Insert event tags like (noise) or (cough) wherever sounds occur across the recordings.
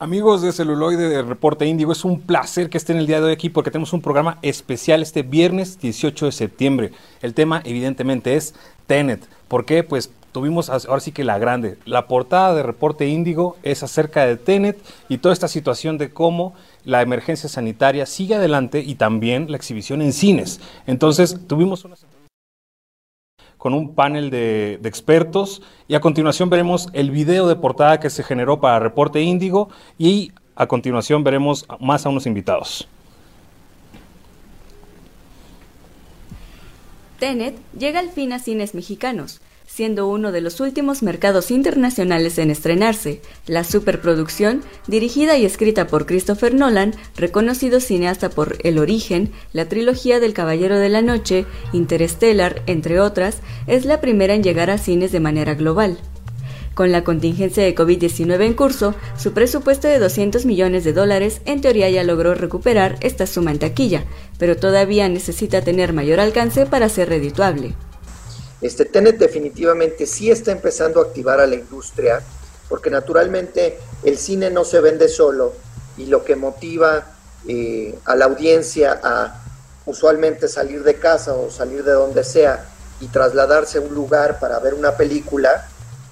Amigos de Celuloide de Reporte Índigo, es un placer que estén el día de hoy aquí porque tenemos un programa especial este viernes 18 de septiembre. El tema evidentemente es Tenet. ¿Por qué? Pues tuvimos ahora sí que la grande. La portada de Reporte Índigo es acerca de Tenet y toda esta situación de cómo la emergencia sanitaria sigue adelante y también la exhibición en cines. Entonces tuvimos una con un panel de, expertos y a continuación veremos el video de portada que se generó para Reporte Índigo y a continuación veremos más a unos invitados. Tenet llega al fin a cines mexicanos siendo uno de los últimos mercados internacionales en estrenarse. La superproducción, dirigida y escrita por Christopher Nolan, reconocido cineasta por El origen, la trilogía del Caballero de la Noche, Interstellar, entre otras, es la primera en llegar a cines de manera global. Con la contingencia de COVID-19 en curso, su presupuesto de 200 millones de dólares en teoría ya logró recuperar esta suma en taquilla, pero todavía necesita tener mayor alcance para ser redituable. Este, Tenet definitivamente sí está empezando a activar a la industria, porque naturalmente el cine no se vende solo y lo que motiva eh, a la audiencia a usualmente salir de casa o salir de donde sea y trasladarse a un lugar para ver una película,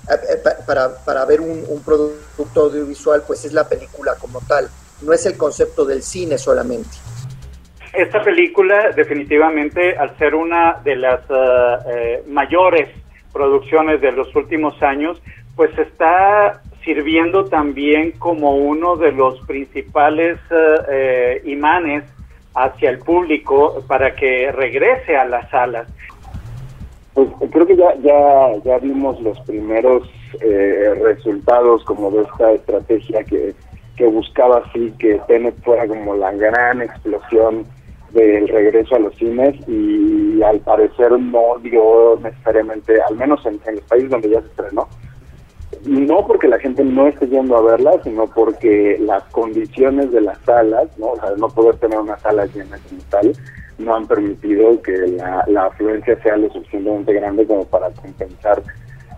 eh, eh, para, para ver un, un producto audiovisual, pues es la película como tal, no es el concepto del cine solamente. Esta película definitivamente, al ser una de las eh, eh, mayores producciones de los últimos años, pues está sirviendo también como uno de los principales eh, imanes hacia el público para que regrese a las salas. Pues creo que ya ya ya vimos los primeros resultados como de esta estrategia que, que buscaba así que Tenet fuera como la gran explosión del regreso a los cines y al parecer no dio necesariamente, al menos en, los países donde ya se estrenó, no porque la gente no esté yendo a verla, sino porque las condiciones de las salas, ¿no? O sea, no poder tener una sala llena como tal, no han permitido que la afluencia sea lo suficientemente grande como para compensar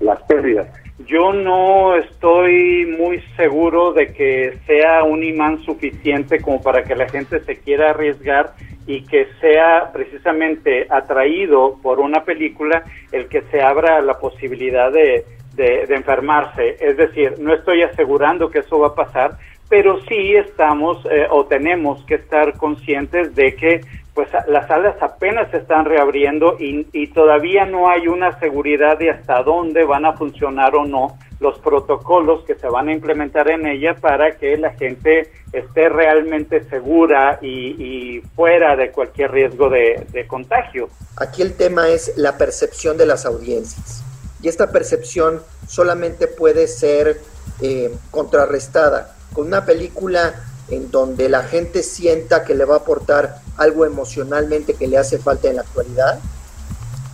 las pérdidas. Yo no estoy muy seguro de que sea un imán suficiente como para que la gente se quiera arriesgar y que sea precisamente atraído por una película el que se abra la posibilidad de, de, enfermarse. Es decir, no estoy asegurando que eso va a pasar, pero sí estamos eh, o tenemos que estar conscientes de que pues las salas apenas se están reabriendo y, todavía no hay una seguridad de hasta dónde van a funcionar o no los protocolos que se van a implementar en ella para que la gente esté realmente segura y, fuera de cualquier riesgo de, contagio. Aquí el tema es la percepción de las audiencias y esta percepción solamente puede ser eh, contrarrestada con una película en donde la gente sienta que le va a aportar algo emocionalmente que le hace falta en la actualidad.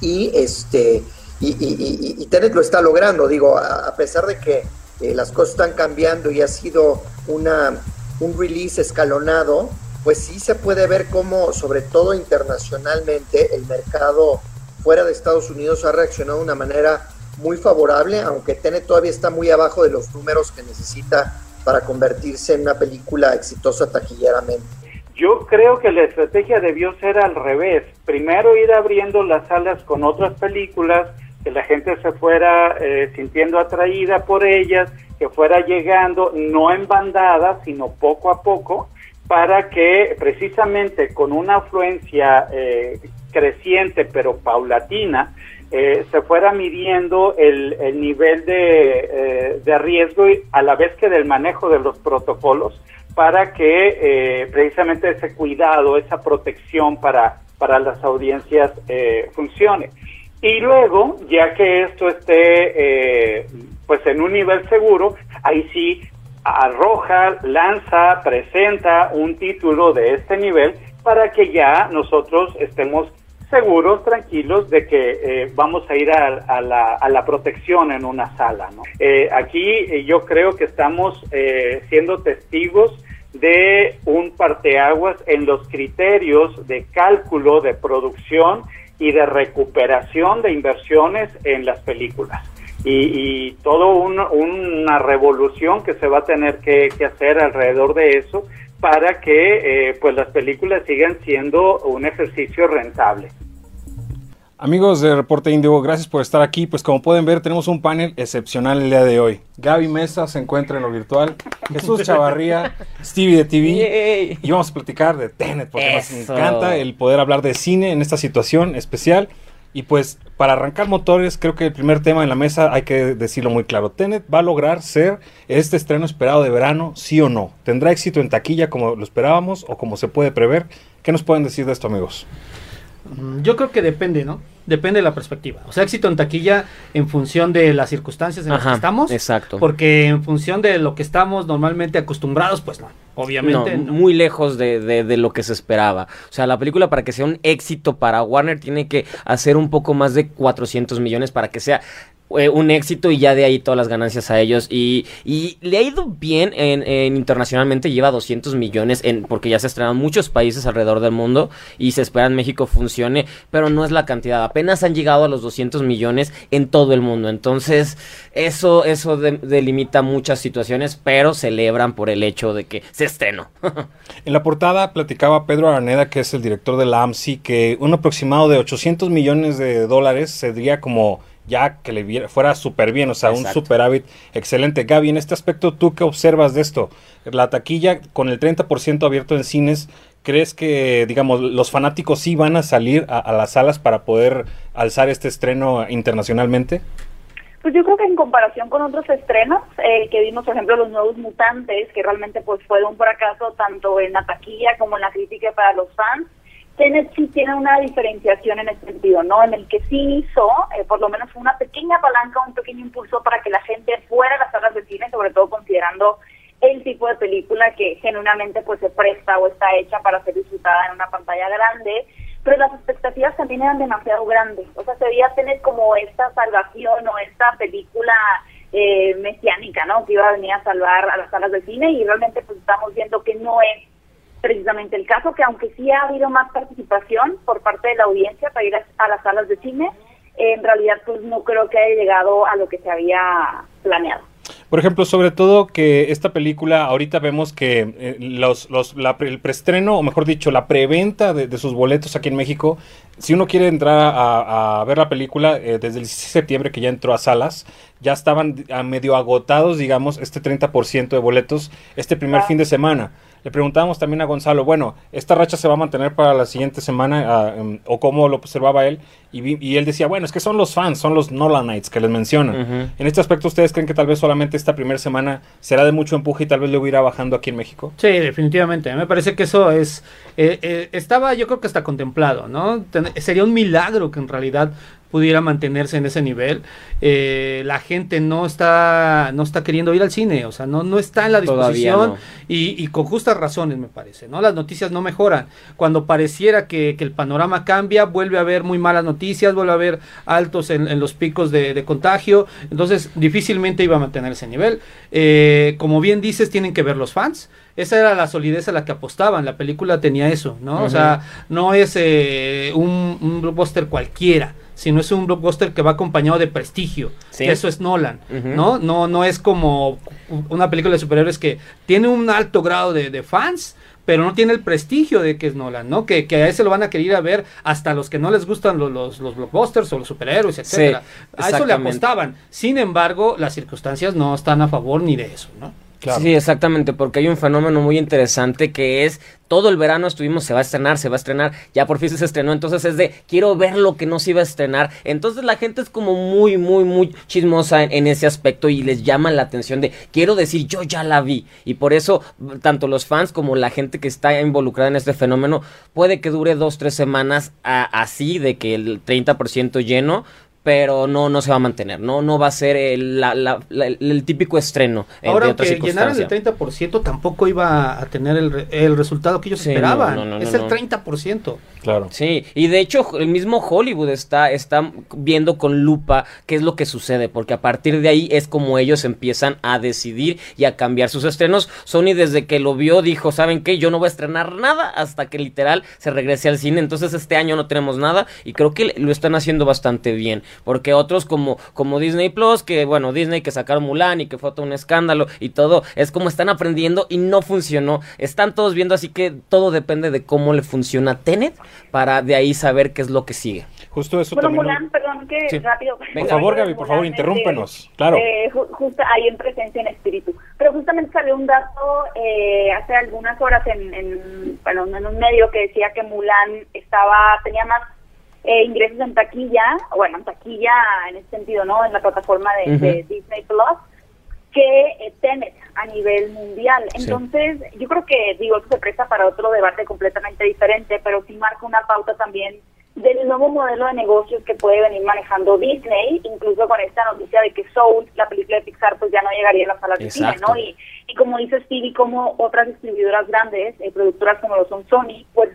Y este y, y, Tenet lo está logrando, digo, a, pesar de que eh, las cosas están cambiando y ha sido una, un release escalonado, pues sí se puede ver cómo, sobre todo internacionalmente, el mercado fuera de Estados Unidos ha reaccionado de una manera muy favorable, aunque Tenet todavía está muy abajo de los números que necesita para convertirse en una película exitosa taquilleramente. Yo creo que la estrategia debió ser al revés. Primero ir abriendo las salas con otras películas, que la gente se fuera eh, sintiendo atraída por ellas, que fuera llegando no en bandadas, sino poco a poco, para que precisamente con una afluencia eh, creciente pero paulatina, eh, se fuera midiendo el, el nivel de, de, riesgo y a la vez que del manejo de los protocolos para que precisamente ese cuidado, esa protección para, para las audiencias funcione. Y luego, ya que esto esté eh, pues en un nivel seguro, ahí sí arroja, lanza, presenta un título de este nivel para que ya nosotros estemos seguros, tranquilos de que eh, vamos a ir a, la, a, la, protección en una sala. Eh, aquí yo creo que estamos siendo testigos de un parteaguas en los criterios de cálculo de producción y de recuperación de inversiones en las películas. y, y todo una revolución que se va a tener que, hacer alrededor de eso para que eh, pues las películas sigan siendo un ejercicio rentable. Amigos de Reporte Índigo, gracias por estar aquí. Pues como pueden ver, tenemos un panel excepcional el día de hoy. Gaby Mesa se encuentra en lo virtual, (laughs) Jesús Chavarría, Stevie de TV. Y vamos a platicar de Tenet, porque nos encanta el poder hablar de cine en esta situación especial. Y pues para arrancar motores, creo que el primer tema en la mesa hay que decirlo muy claro. Tenet va a lograr ser este estreno esperado de verano, sí o no. ¿Tendrá éxito en taquilla como lo esperábamos o como se puede prever? ¿Qué nos pueden decir de esto, amigos? Mm, yo creo que depende, ¿no? Depende de la perspectiva. O sea, éxito en taquilla en función de las circunstancias en las que estamos. Exacto. Porque en función de lo que estamos normalmente acostumbrados, pues no. Obviamente. No, muy lejos de, de, de, lo que se esperaba. O sea, la película para que sea un éxito para Warner tiene que hacer un poco más de 400 millones para que sea eh, un éxito y ya de ahí todas las ganancias a ellos. Y, y le ha ido bien en, internacionalmente, lleva 200 millones en, porque ya se estrenan muchos países alrededor del mundo y se espera en México funcione, pero no es la cantidad. Apenas han llegado a los 200 millones en todo el mundo. Entonces, eso, eso delimita muchas situaciones, pero celebran por el hecho de que se estrenó. (laughs) en la portada platicaba Pedro Araneda, que es el director de la AMSI, que un aproximado de 800 millones de dólares sería como ya que le fuera súper bien, o sea, un superávit excelente. Gaby, en este aspecto, ¿tú qué observas de esto? La taquilla con el 30% abierto en cines, ¿crees que, digamos, los fanáticos sí van a salir a, las salas para poder alzar este estreno internacionalmente? Pues yo creo que en comparación con otros estrenos, eh, que vimos, por ejemplo, los nuevos mutantes, que realmente pues fue un fracaso tanto en la taquilla como en la crítica para los fans, Tenet sí tiene una diferenciación en ese sentido, ¿no? En el que sí hizo, eh, por lo menos una pequeña palanca, un pequeño impulso para que la gente fuera a las salas de cine, sobre todo considerando el tipo de película que genuinamente pues se presta o está hecha para ser disfrutada en una pantalla grande, pero las expectativas también eran demasiado grandes, o sea, se veía tener como esta salvación o esta película eh, mesiánica, ¿no? Que iba a venir a salvar a las salas de cine y realmente pues estamos viendo que no es precisamente el caso, que aunque sí ha habido más participación por parte de la audiencia para ir a, las salas de cine, en realidad pues no creo que haya llegado a lo que se había planeado. Por ejemplo, sobre todo que esta película, ahorita vemos que eh, los, los, el preestreno, o mejor dicho, la preventa de, sus boletos aquí en México, si uno quiere entrar a, ver la película eh, desde el 16 de septiembre que ya entró a salas, ya estaban a medio agotados, digamos, este 30% de boletos este primer fin de semana. Le preguntábamos también a Gonzalo, bueno, ¿esta racha se va a mantener para la siguiente semana ah, em, o cómo lo observaba él? Y, él decía, bueno, es que son los fans, son los Nolanites que les mencionan. En este aspecto, ¿ustedes creen que tal vez solamente esta primera semana será de mucho empuje y tal vez luego irá bajando aquí en México? Sí, definitivamente. Me parece que eso es, eh, eh, estaba yo creo que está contemplado, ¿no? sería un milagro que en realidad pudiera mantenerse en ese nivel. Eh, la gente no está, no está queriendo ir al cine, o sea, no, no está en la disposición y, con justas razones, me parece, ¿no? Las noticias no mejoran. Cuando pareciera que, el panorama cambia, vuelve a haber muy malas noticias, vuelve a haber altos en, los picos de, contagio, entonces difícilmente iba a mantener ese nivel. Eh, como bien dices, tienen que ver los fans esa era la solidez a la que apostaban. La película tenía eso, ¿no? O sea, no es eh, un, un, blockbuster cualquiera sino es un blockbuster que va acompañado de prestigio. Eso es Nolan, ¿no? No no es como una película de superhéroes que tiene un alto grado de, fans, pero no tiene el prestigio de que es Nolan, ¿no? Que, a ese lo van a querer ir a ver hasta los que no les gustan los, los, los blockbusters o los superhéroes, etcétera. a eso le apostaban. Sin embargo, las circunstancias no están a favor ni de eso, ¿no? Sí, exactamente, porque hay un fenómeno muy interesante que es todo el verano estuvimos, se va a estrenar, se va a estrenar, ya por fin se estrenó, entonces es de quiero ver lo que no se iba a estrenar. Entonces la gente es como muy, muy, muy chismosa en, ese aspecto y les llama la atención de quiero decir yo ya la vi. Y por eso tanto los fans como la gente que está involucrada en este fenómeno puede que dure dos, tres semanas así de que el 30% lleno, pero no, no se va a mantener, no, no va a ser el, el típico estreno. Ahora, que llenaran el 30% tampoco iba a tener el, el resultado que ellos esperaban. es el 30%. Claro. Sí, y de hecho el mismo Hollywood está, está viendo con lupa qué es lo que sucede, porque a partir de ahí es como ellos empiezan a decidir y a cambiar sus estrenos. Sony desde que lo vio dijo, ¿saben qué? Yo no voy a estrenar nada hasta que literal se regrese al cine, entonces este año no tenemos nada y creo que lo están haciendo bastante bien. Porque otros como, como Disney Plus, que bueno, Disney que sacaron Mulan y que fue todo un escándalo y todo, es como están aprendiendo y no funcionó. Están todos viendo, así que todo depende de cómo le funciona Tenet para de ahí saber qué es lo que sigue. Justo eso Bueno, también. Mulan, perdón, que Sí. rápido. Por favor, Gaby, por favor, Mulan, interrúmpenos. este, Claro. eh, ju- justo ahí en presencia en espíritu. Pero justamente salió un dato eh, hace algunas horas en, en, bueno, en un medio que decía que Mulan estaba tenía más eh, ingresos en taquilla, bueno, en taquilla en ese sentido, ¿no? En la plataforma de. Disney Plus que eh, Tenet a nivel mundial. Sí. Entonces, yo creo que, digo, eso se presta para otro debate completamente diferente, pero sí marca una pauta también del nuevo modelo de negocios que puede venir manejando Disney, incluso con esta noticia de que Soul, la película de Pixar, pues ya no llegaría a las salas de cine. ¿no? Y, y como dice Stevie, como otras distribuidoras grandes, eh, productoras como lo son Sony, pues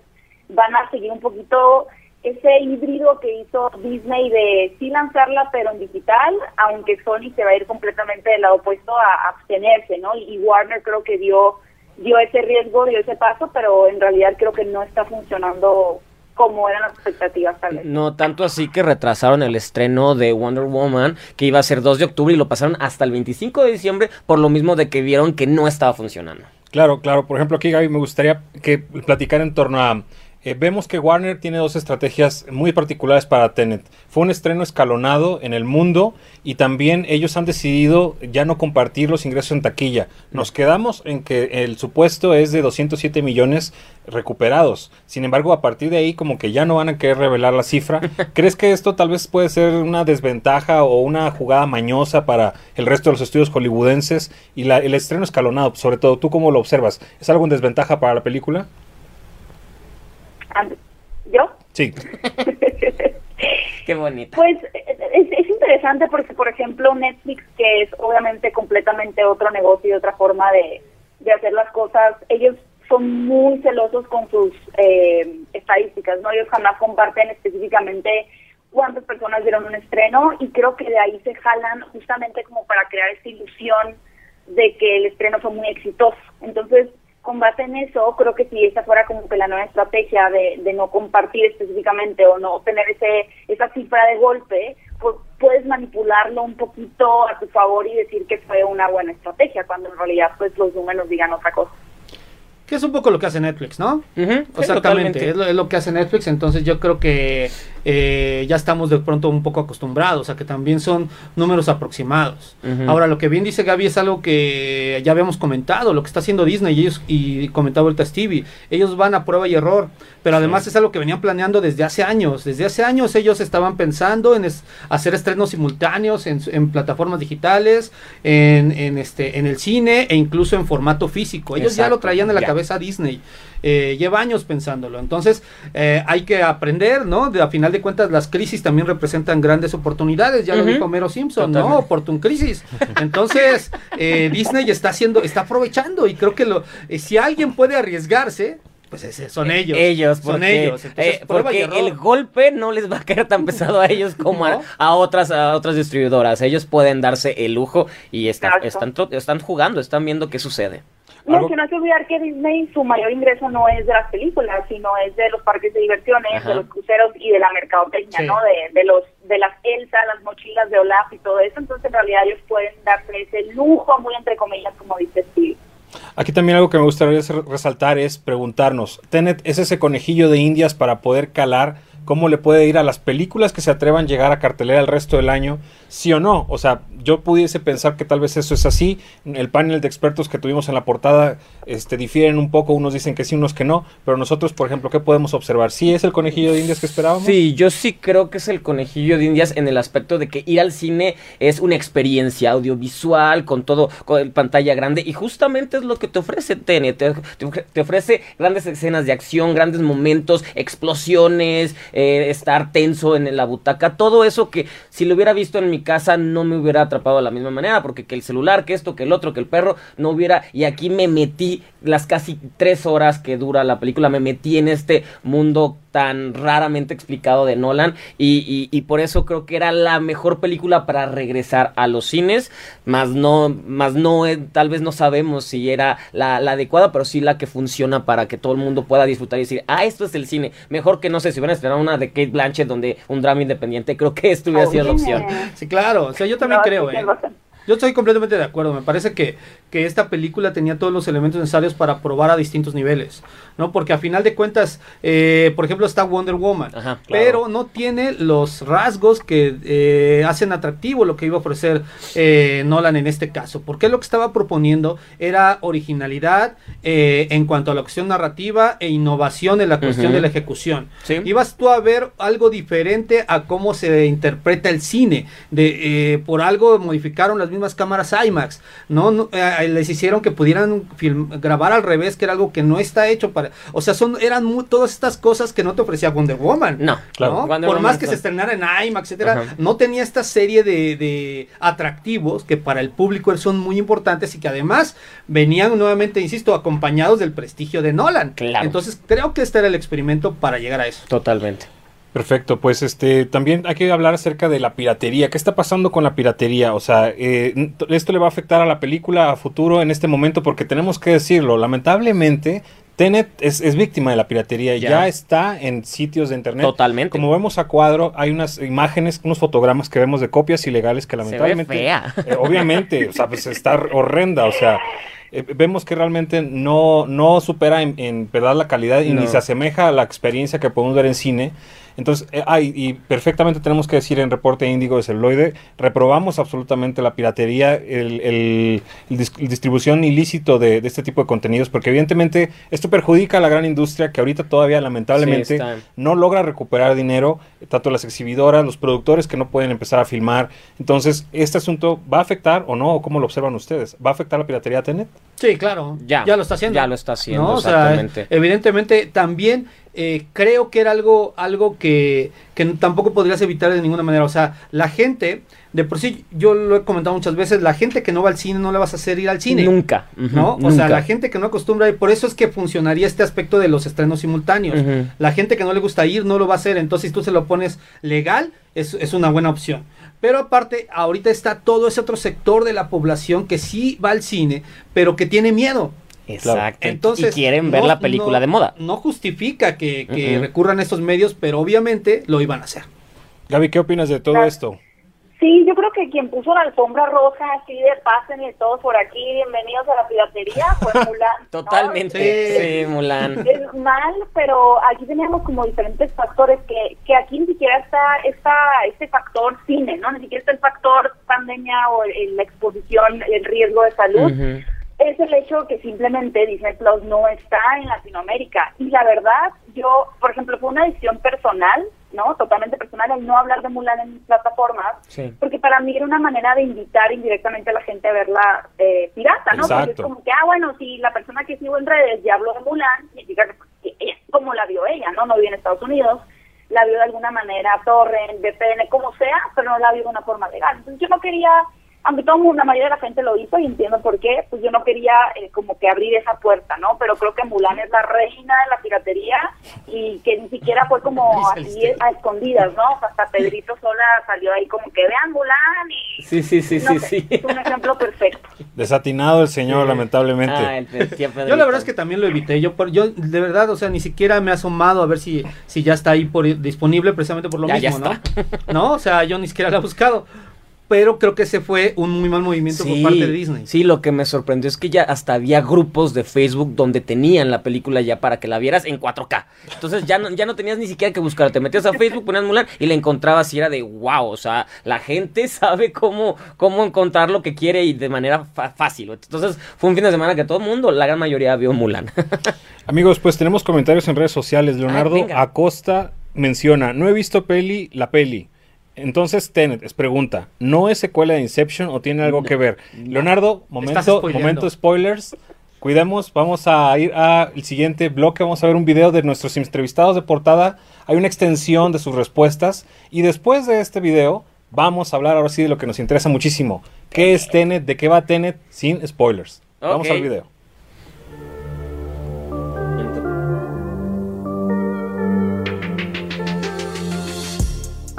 van a seguir un poquito ese híbrido que hizo Disney de sí lanzarla pero en digital, aunque Sony se va a ir completamente del lado opuesto a abstenerse, ¿no? Y, Warner creo que dio dio ese riesgo, dio ese paso, pero en realidad creo que no está funcionando como eran las expectativas tal vez. No tanto así que retrasaron el estreno de Wonder Woman, que iba a ser 2 de octubre y lo pasaron hasta el 25 de diciembre por lo mismo de que vieron que no estaba funcionando. Claro, claro. Por ejemplo, aquí Gaby me gustaría que platicar en torno a... eh, vemos que Warner tiene dos estrategias muy particulares para Tenet. Fue un estreno escalonado en el mundo y también ellos han decidido ya no compartir los ingresos en taquilla. Nos quedamos en que el supuesto es de 207 millones recuperados. Sin embargo, a partir de ahí como que ya no van a querer revelar la cifra. (laughs) ¿Crees que esto tal vez puede ser una desventaja o una jugada mañosa para el resto de los estudios hollywoodenses y la- el estreno escalonado, sobre todo tú cómo lo observas? ¿Es algo en desventaja para la película? And- ¿Yo? Sí. (laughs) Qué bonita. Pues es, es interesante porque, por ejemplo, Netflix, que es obviamente completamente otro negocio y otra forma de, de hacer las cosas, ellos son muy celosos con sus eh, estadísticas, ¿no? Ellos jamás comparten específicamente cuántas personas vieron un estreno y creo que de ahí se jalan justamente como para crear esta ilusión de que el estreno fue muy exitoso. Entonces, con base en eso, creo que si esa fuera como que la nueva estrategia de, de no compartir específicamente o no tener ese esa cifra de golpe, pues puedes manipularlo un poquito a tu favor y decir que fue una buena estrategia, cuando en realidad pues los números digan otra cosa. Que es un poco lo que hace Netflix, ¿no? Sí, Exactamente, es lo, es lo que hace Netflix, entonces yo creo que eh, ya estamos de pronto un poco acostumbrados a que también son números aproximados. Ahora, lo que bien dice Gaby es algo que ya habíamos comentado, lo que está haciendo Disney y ellos, y comentaba ahorita Stevie, ellos van a prueba y error, pero además es algo que venían planeando desde hace años, desde hace años ellos estaban pensando en es- hacer estrenos simultáneos en, en plataformas digitales, en, en este, en el cine e incluso en formato físico. Ellos ya lo traían en la ya. cabeza a Disney. Eh, lleva años pensándolo. Entonces, eh, hay que aprender, ¿no? De, a final de cuentas, las crisis también representan grandes oportunidades. Ya lo dijo Mero Simpson, ¿no? Oportun crisis. Entonces, eh, Disney está haciendo, está aprovechando. Y creo que lo, eh, si alguien puede arriesgarse, pues ese- son ellos. Ellos, son porque, ellos. Entonces, eh, porque el golpe no les va a caer tan pesado a ellos como a, No. a otras a otras distribuidoras. Ellos pueden darse el lujo y están, están jugando, están viendo qué sucede. No, que no hay que olvidar que Disney su mayor ingreso no es de las películas, sino es de los parques de diversiones, Ajá. de los cruceros y de la mercadotecnia, Sí. ¿no? De, de los de las Elsa, las mochilas de Olaf y todo eso. Entonces, en realidad, ellos pueden darse ese lujo, muy entre comillas, como dice Steve. Aquí también algo que me gustaría resaltar es preguntarnos, ¿Tenet es ese conejillo de indias para poder calar cómo le puede ir a las películas que se atrevan a llegar a cartelera el resto del año? ¿Sí o no? O sea, yo pudiese pensar que tal vez eso es así. El panel de expertos que tuvimos en la portada este, difieren un poco, unos dicen que sí, unos que no, pero nosotros, por ejemplo, ¿qué podemos observar? ¿Sí es el conejillo de indias que esperábamos? Sí, yo sí creo que es el conejillo de indias en el aspecto de que ir al cine es una experiencia audiovisual con todo, con el pantalla grande y justamente es lo que te ofrece TN, te, te ofre- te ofrece grandes escenas de acción, grandes momentos, explosiones, eh, estar tenso en la butaca, todo eso que si lo hubiera visto en mi casa no me hubiera atrapado de la misma manera, porque que el celular, que esto, que el otro, que el perro, no hubiera, y aquí me metí las casi tres horas que dura la película, me metí en este mundo tan raramente explicado de Nolan y, y- y por eso creo que era la mejor película para regresar a los cines, más no, más no, eh, tal vez no sabemos si era la, la adecuada, pero sí la que funciona para que todo el mundo pueda disfrutar y decir, ah, esto es el cine, mejor que no sé, si hubieran estrenado una de Kate Blanchett donde un drama independiente, creo que esto hubiera sido la opción. Sí, claro, o sea, yo también No, sí, creo, ¿eh? Yo estoy completamente de acuerdo. Me parece que, que esta película tenía todos los elementos necesarios para probar a distintos niveles, ¿no? Porque a final de cuentas, eh, por ejemplo, está Wonder Woman, Ajá, claro. pero no tiene los rasgos que eh, hacen atractivo lo que iba a ofrecer eh, Nolan en este caso. Porque lo que estaba proponiendo era originalidad en cuanto a la cuestión narrativa e innovación en la cuestión de la ejecución. Sí. Ibas tú a ver algo diferente a cómo se interpreta el cine. De, por algo modificaron las mismas cámaras IMAX, ¿no? No, eh, les hicieron que pudieran film- grabar al revés, que era algo que no está hecho para... O sea, son eran mu- todas estas cosas que no te ofrecía Wonder Woman. No, Claro. ¿no? Por Woman más que se estrenara en IMAX, etcétera, Ajá. no tenía esta serie de, de atractivos que para el público son muy importantes y que además venían nuevamente, insisto, acompañados del prestigio de Nolan. Claro. Entonces creo que este era el experimento para llegar a eso. Totalmente. Perfecto, pues este también hay que hablar acerca de la piratería. ¿Qué está pasando con la piratería? O sea, eh, esto le va a afectar a la película a futuro en este momento porque tenemos que decirlo. Lamentablemente, Tenet es, es víctima de la piratería Ya. ya. está en sitios de internet. Totalmente. Como vemos a cuadro, hay unas imágenes, unos fotogramas que vemos de copias ilegales que Se ve lamentablemente... fea. Eh, obviamente, o sea, pues está horrenda, o sea, eh, vemos que realmente no, no supera en, en verdad la calidad y No. ni se asemeja a la experiencia que podemos ver en cine. Entonces, eh, ay, y perfectamente tenemos que decir en Reporte Índigo de Celuloide, reprobamos absolutamente la piratería, el, el- el dis- el distribución ilícito de, de este tipo de contenidos, porque evidentemente esto perjudica a la gran industria que ahorita todavía lamentablemente Sí, no logra recuperar dinero, tanto las exhibidoras, los productores que no pueden empezar a filmar. Entonces, ¿este asunto va a afectar o no? ¿O cómo lo observan ustedes? ¿Va a afectar la piratería Tenet? Sí, claro. Ya, Ya lo está haciendo. ya lo está haciendo, ¿no? O sea, exactamente. evidentemente, también eh, creo que era algo, algo que, que tampoco podrías evitar de ninguna manera. O sea, la gente, de por sí, yo lo he comentado muchas veces, la gente que no va al cine no le vas a hacer ir al cine. Nunca. ¿no? O sea, la gente que no acostumbra, y por eso es que funcionaría este aspecto de los estrenos simultáneos. La gente que no le gusta ir no lo va a hacer, entonces si tú se lo pones legal, es, es una buena opción. Pero aparte, ahorita está todo ese otro sector de la población que sí va al cine, pero que tiene miedo. Exacto. Entonces, y quieren ver no- la película no- de moda. No justifica que, recurran a estos medios, pero obviamente lo iban a hacer. Gaby, ¿qué opinas de todo Claro. esto? Sí, yo creo que quien puso la alfombra roja así de pásenle todos por aquí, bienvenidos a la piratería, fue (laughs) Mulan. ¿no? Totalmente. Sí. Sí, Mulan. Es mal, pero aquí teníamos como diferentes factores que, que aquí ni siquiera está, está este factor cine, ¿no? Ni siquiera está el factor pandemia o el- la exposición, el riesgo de salud. Ujú. Es el hecho que simplemente Disney Plus no está en Latinoamérica. Y la verdad, yo, por ejemplo, fue una decisión personal, ¿no? Totalmente personal el no hablar de Mulan en mis plataformas. Sí. Porque para mí era una manera de invitar indirectamente a la gente a verla eh, pirata, ¿no? Porque es Exacto. como que, ah, bueno, si la persona que sigo en redes ya habló de Mulan, significa que, pues, que ella- como la vio ella, ¿no? No vive en Estados Unidos, la vio de alguna manera, torrent, VPN, como sea, pero no la vio de una forma legal. Entonces yo no quería, aunque todo mundo, la mayoría de la gente lo hizo y entiendo por qué, pues yo no quería eh, como que abrir esa puerta, ¿no? Pero creo que Mulan es la reina de la piratería y que ni siquiera fue como (laughs) así a escondidas, ¿no? O sea, hasta Pedrito Sola salió ahí como que vean Mulan y... Sí, sí, sí, no sí, sé, sí. Es un ejemplo perfecto. (laughs) Desatinado el señor, Sí. lamentablemente. Ah, el Yo la verdad es que también lo evité. Yo, por- yo de verdad, o sea, ni siquiera me he asomado a ver si, si ya está ahí por, disponible precisamente por lo Ya, ya mismo, ¿no? No, o sea, yo ni siquiera la he buscado. Pero creo que ese fue un muy mal movimiento por parte de Disney. Sí, lo que me sorprendió es que ya hasta había grupos de Facebook donde tenían la película ya para que la vieras en 4K. Entonces ya no, ya no tenías ni siquiera que buscar. Te metías a Facebook, ponías Mulan y la encontrabas y era de wow. O sea, la gente (laughs) sabe cómo, cómo encontrar lo que quiere y de manera fa- fácil. Entonces fue un fin de semana que todo el mundo, la gran mayoría, vio Mulan. (laughs) Amigos, pues tenemos comentarios en redes sociales. Leonardo venga. Acosta menciona, no he visto peli, la peli. Entonces, Tenet, es pregunta, ¿no es secuela de Inception o tiene algo que ver? Leonardo, momento, momento spoilers. Cuidemos, vamos a ir al siguiente bloque, vamos a ver un video de nuestros entrevistados de portada. Hay una extensión de sus respuestas. Y después de este video, vamos a hablar ahora sí de lo que nos interesa muchísimo. ¿Qué es Tenet? ¿De qué va Tenet? Sin spoilers. Vamos al video.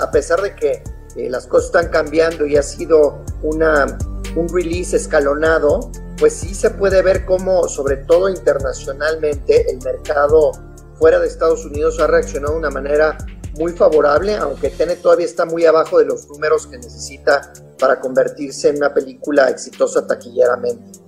A pesar de que eh, las cosas están cambiando y ha sido una, un release escalonado, pues sí se puede ver cómo, sobre todo internacionalmente, el mercado fuera de Estados Unidos ha reaccionado de una manera muy favorable, aunque Tenet todavía está muy abajo de los números que necesita para convertirse en una película exitosa taquilleramente.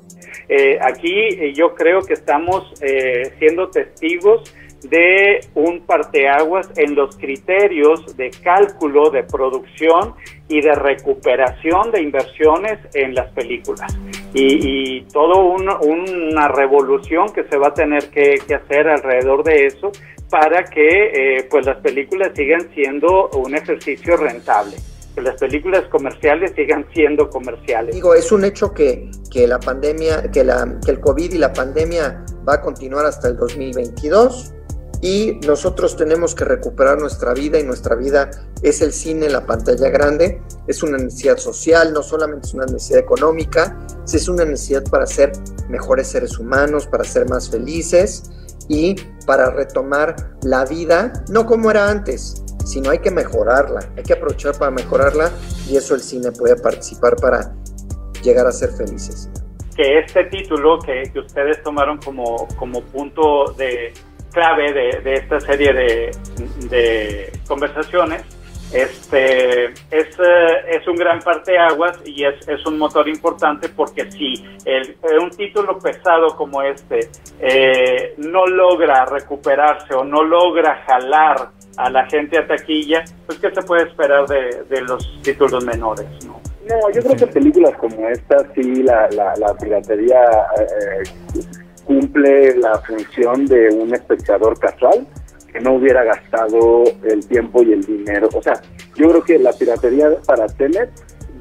Eh, aquí eh, yo creo que estamos eh, siendo testigos de un parteaguas en los criterios de cálculo de producción y de recuperación de inversiones en las películas. Y, y todo una revolución que se va a tener que, que hacer alrededor de eso para que eh, pues las películas sigan siendo un ejercicio rentable que las películas comerciales sigan siendo comerciales. Digo, es un hecho que, que la pandemia, que, la, que el COVID y la pandemia va a continuar hasta el 2022 y nosotros tenemos que recuperar nuestra vida y nuestra vida es el cine la pantalla grande, es una necesidad social, no solamente es una necesidad económica, es una necesidad para ser mejores seres humanos, para ser más felices y para retomar la vida, no como era antes, sino hay que mejorarla, hay que aprovechar para mejorarla y eso el cine puede participar para llegar a ser felices. Que este título que, que ustedes tomaron como, como punto de clave de, esta serie de, de conversaciones este es, eh, es un gran parteaguas y es, es un motor importante porque si el, un título pesado como este eh, no logra recuperarse o no logra jalar a la gente a taquilla, pues ¿qué se puede esperar de, de los títulos menores? ¿no? No, yo creo que películas como esta sí la, la, piratería eh, cumple la función de un espectador casual que no hubiera gastado el tiempo y el dinero. O sea, yo creo que la piratería para Tenet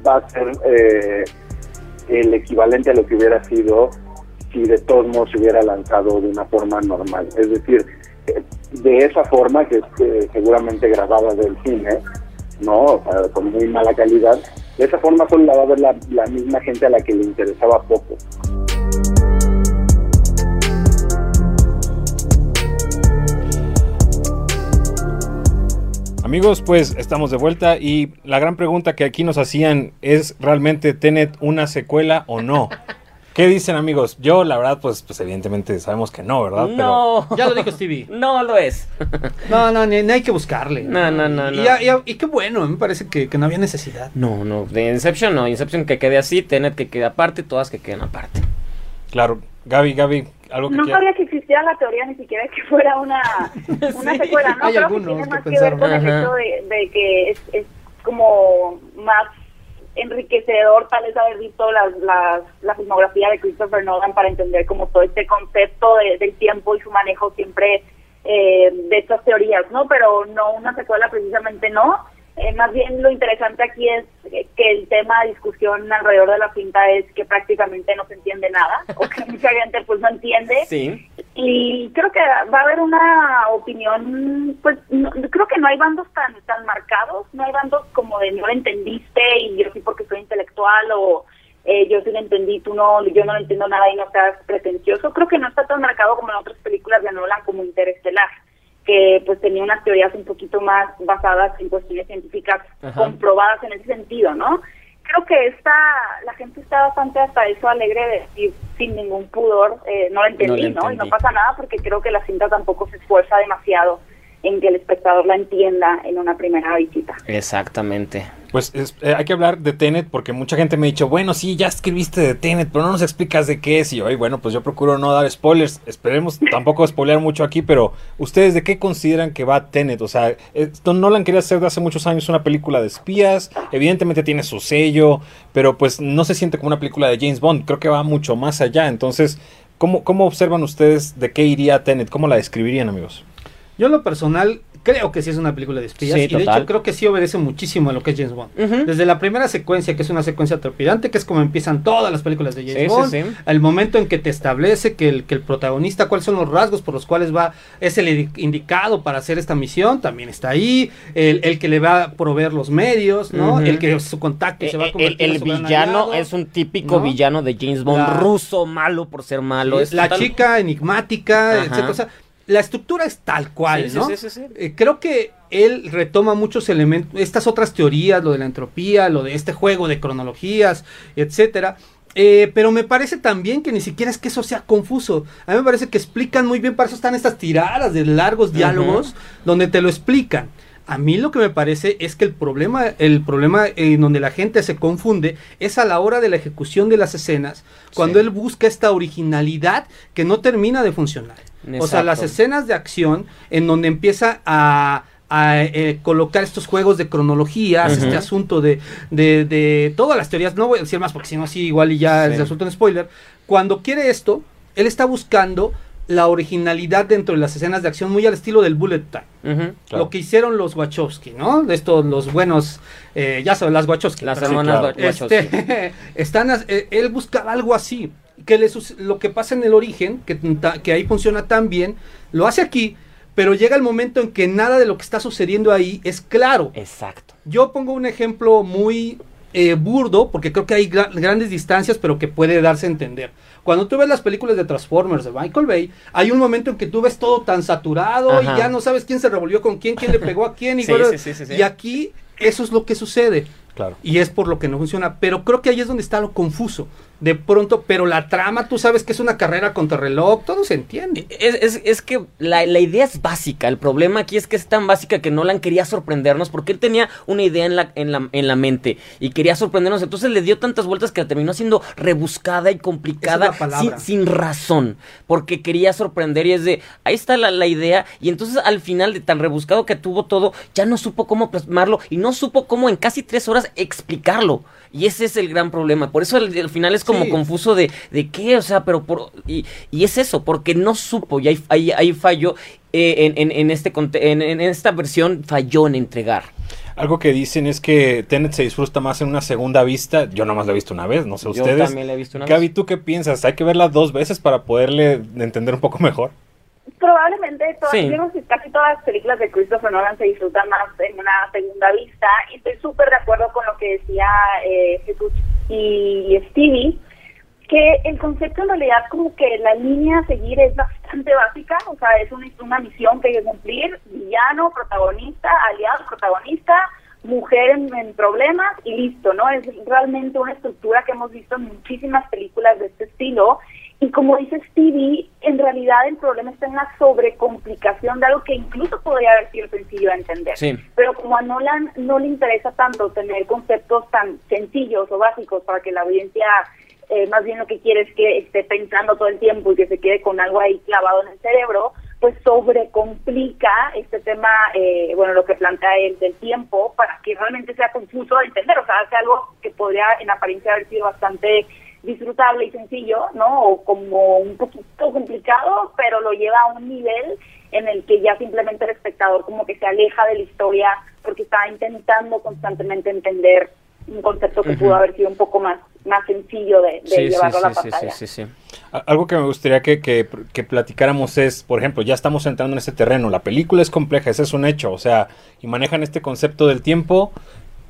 va a ser eh, el equivalente a lo que hubiera sido si de todos modos se hubiera lanzado de una forma normal. Es decir, de esa forma que seguramente grabada del cine, ¿no? Con muy mala calidad, de esa forma solo la va a ver la, la misma gente a la que le interesaba poco. Amigos, pues estamos de vuelta y la gran pregunta que aquí nos hacían es ¿realmente Tenet una secuela o no? (laughs) ¿Qué dicen amigos? Yo la verdad pues, pues evidentemente sabemos que no, ¿verdad? No, Ya lo dijo Stevie. (laughs) no lo es. No, no, ni, ni hay que buscarle. No, no, no, Y, no. ya- ya- y qué bueno, me parece que, que no había necesidad. No, no, de Inception no, Inception que quede así, Tenet que quede aparte, todas que queden aparte. Claro, Gaby, Gaby, algo que No quiera- sabía que existía la teoría ni siquiera que fuera una, (laughs) una Sí, secuela, ¿no? hay Creo algunos que tiene que más que, ver con el hecho de, de que es, es como más enriquecedor tal vez haber visto las, las, la filmografía de Christopher Nolan para entender como todo este concepto de- del tiempo y su manejo siempre eh, de estas teorías, ¿no? Pero no una secuela precisamente no. Eh, más bien lo interesante aquí es que el tema de discusión alrededor de la cinta es que prácticamente no se entiende nada (laughs) o que mucha gente pues no entiende Sí. y creo que va a haber una opinión, pues no- creo que no hay bandos tan tan marcados, no hay bandos como de no lo entendiste y yo sí porque soy intelectual o eh, yo sí lo entendí, tú no, yo no lo entiendo nada y no seas pretencioso. Creo que no está tan marcado como en otras películas de Nolan como Interestelar, que pues tenía unas teorías un poquito más basadas en cuestiones científicas Ajá. comprobadas en ese sentido, ¿no? creo que esta, la gente está bastante hasta eso alegre de decir sin ningún pudor, eh, no lo entendí, No Y no pasa nada porque creo que la cinta tampoco se esfuerza demasiado en que el espectador la entienda en una primera visita. Exactamente. Pues es- eh, hay que hablar de Tenet porque mucha gente me ha dicho, bueno, sí, ya escribiste de Tenet, pero no nos explicas de qué es. Y yo, "Ay, bueno, pues yo procuro no dar spoilers. Esperemos (laughs) tampoco spoilear mucho aquí, pero ¿ustedes de qué consideran que va Tenet? O sea, esto Nolan quería hacer de hace muchos años una película de espías. Evidentemente tiene su sello, pero pues no se siente como una película de James Bond. Creo que va mucho más allá. Entonces, ¿cómo, cómo observan ustedes de qué iría Tenet? ¿Cómo la describirían, amigos? Yo en lo personal creo que sí es una película de espías Sí, y de hecho creo que sí obedece muchísimo a lo que es James Bond. Desde la primera secuencia, que es una secuencia trepidante, que es como empiezan todas las películas de James Sí, Bond, sí. al momento en que te establece que el, que el protagonista, cuáles son los rasgos por los cuales va, es el indi- indicado para hacer esta misión, también está ahí, el, el que le va a proveer los medios, ¿no? El que su contacto se va a Eh, El, convertir el su gran villano aliado. es un típico ¿no? villano de James Bond, La- ruso, malo por ser malo. es la total- chica enigmática, Ajá. etcétera. O sea, la estructura es tal cual, Sí, ¿no? sí, sí, sí. Eh, creo que él retoma muchos elementos, estas otras teorías, lo de la entropía, lo de este juego de cronologías, etcétera. Eh, pero me parece también que ni siquiera es que eso sea confuso. A mí me parece que explican muy bien, para eso están estas tiradas de largos diálogos donde te lo explican. A mí lo que me parece es que el problema, el problema en donde la gente se confunde es a la hora de la ejecución de las escenas, cuando Sí. él busca esta originalidad que no termina de funcionar. O sea, las escenas de acción en donde empieza a, a, eh, colocar estos juegos de cronologías, este asunto de, de, de todas las teorías, no voy a decir más porque si no, sí, igual y ya Sí. resulta un spoiler. Cuando quiere esto, él está buscando la originalidad dentro de las escenas de acción muy al estilo del bullet time. Claro. Lo que hicieron los Wachowski, ¿no? De estos, los buenos, eh, ya sabes, las Wachowski. Las hermanas claro. Wachowski. Este, (laughs) están, eh, él buscaba algo así. Que le lo que pasa en el origen, que, que ahí funciona tan bien, lo hace aquí, pero llega el momento en que nada de lo que está sucediendo ahí es claro. Exacto. Yo pongo un ejemplo muy eh, burdo, porque creo que hay gra- grandes distancias, pero que puede darse a entender. Cuando tú ves las películas de Transformers de Michael Bay, hay un momento en que tú ves todo tan saturado Ajá. y ya no sabes quién se revolvió con quién, quién le pegó a quién. Y, sí, sí, sí. y aquí eso es lo que sucede. Claro. Y es por lo que no funciona. Pero creo que ahí es donde está lo confuso. De pronto, pero la trama, tú sabes que es una carrera contra reloj, todo se entiende. Es, es- es que la, la idea es básica. El problema aquí es que es tan básica que Nolan quería sorprendernos porque él tenía una idea en la, en la, en la mente y quería sorprendernos. Entonces le dio tantas vueltas que la terminó siendo rebuscada y complicada sin, sin razón. Porque quería sorprender y es de ahí está la, la idea. Y entonces al final de tan rebuscado que tuvo todo, ya no supo cómo plasmarlo y no supo cómo en casi tres horas explicarlo. Y ese es el gran problema. Por eso al, al final es como Sí. confuso de, de qué, o sea, pero por. Y, y es eso, porque no supo, y ahí, ahí, ahí falló. eh, en, en, en este, conte- en, en esta versión falló en entregar. Algo que dicen es que Tenet se disfruta más en una segunda vista. Yo nomás la he visto una vez, no sé Yo ustedes. también la he visto una Gaby, vez. ¿tú qué piensas? ¿Hay que verla dos veces para poderle entender un poco mejor? Probablemente todas, Sí. digamos que casi todas las películas de Christopher Nolan se disfrutan más en una segunda vista. Y estoy súper de acuerdo con lo que decía eh, Jesús y Stevie, que el concepto en realidad como que la línea a seguir es bastante básica, o sea, es una, una misión que hay que cumplir, villano, protagonista, aliado, protagonista, mujer en, en problemas y listo, ¿no? Es realmente una estructura que hemos visto en muchísimas películas de este estilo y como dice Stevie, en realidad el problema está en la sobrecomplicación de algo que incluso podría haber sido sencillo de entender. Sí. Pero como a Nolan no le interesa tanto tener conceptos tan sencillos o básicos para que la audiencia eh, más bien lo que quiere es que esté pensando todo el tiempo y que se quede con algo ahí clavado en el cerebro, pues sobrecomplica este tema, eh, bueno, lo que plantea él del tiempo para que realmente sea confuso de entender, o sea, hace algo que podría en apariencia haber sido bastante disfrutable y sencillo, ¿no? O como un poquito complicado, pero lo lleva a un nivel en el que ya simplemente el espectador como que se aleja de la historia porque está intentando constantemente entender un concepto que pudo haber sido un poco más más sencillo de, de Sí, sí, llevarlo a la sí, sí, pantalla. sí, sí, sí. Algo que me gustaría que, que- que platicáramos es, por ejemplo, ya estamos entrando en ese terreno. La película es compleja, ese es un hecho. O sea, y manejan este concepto del tiempo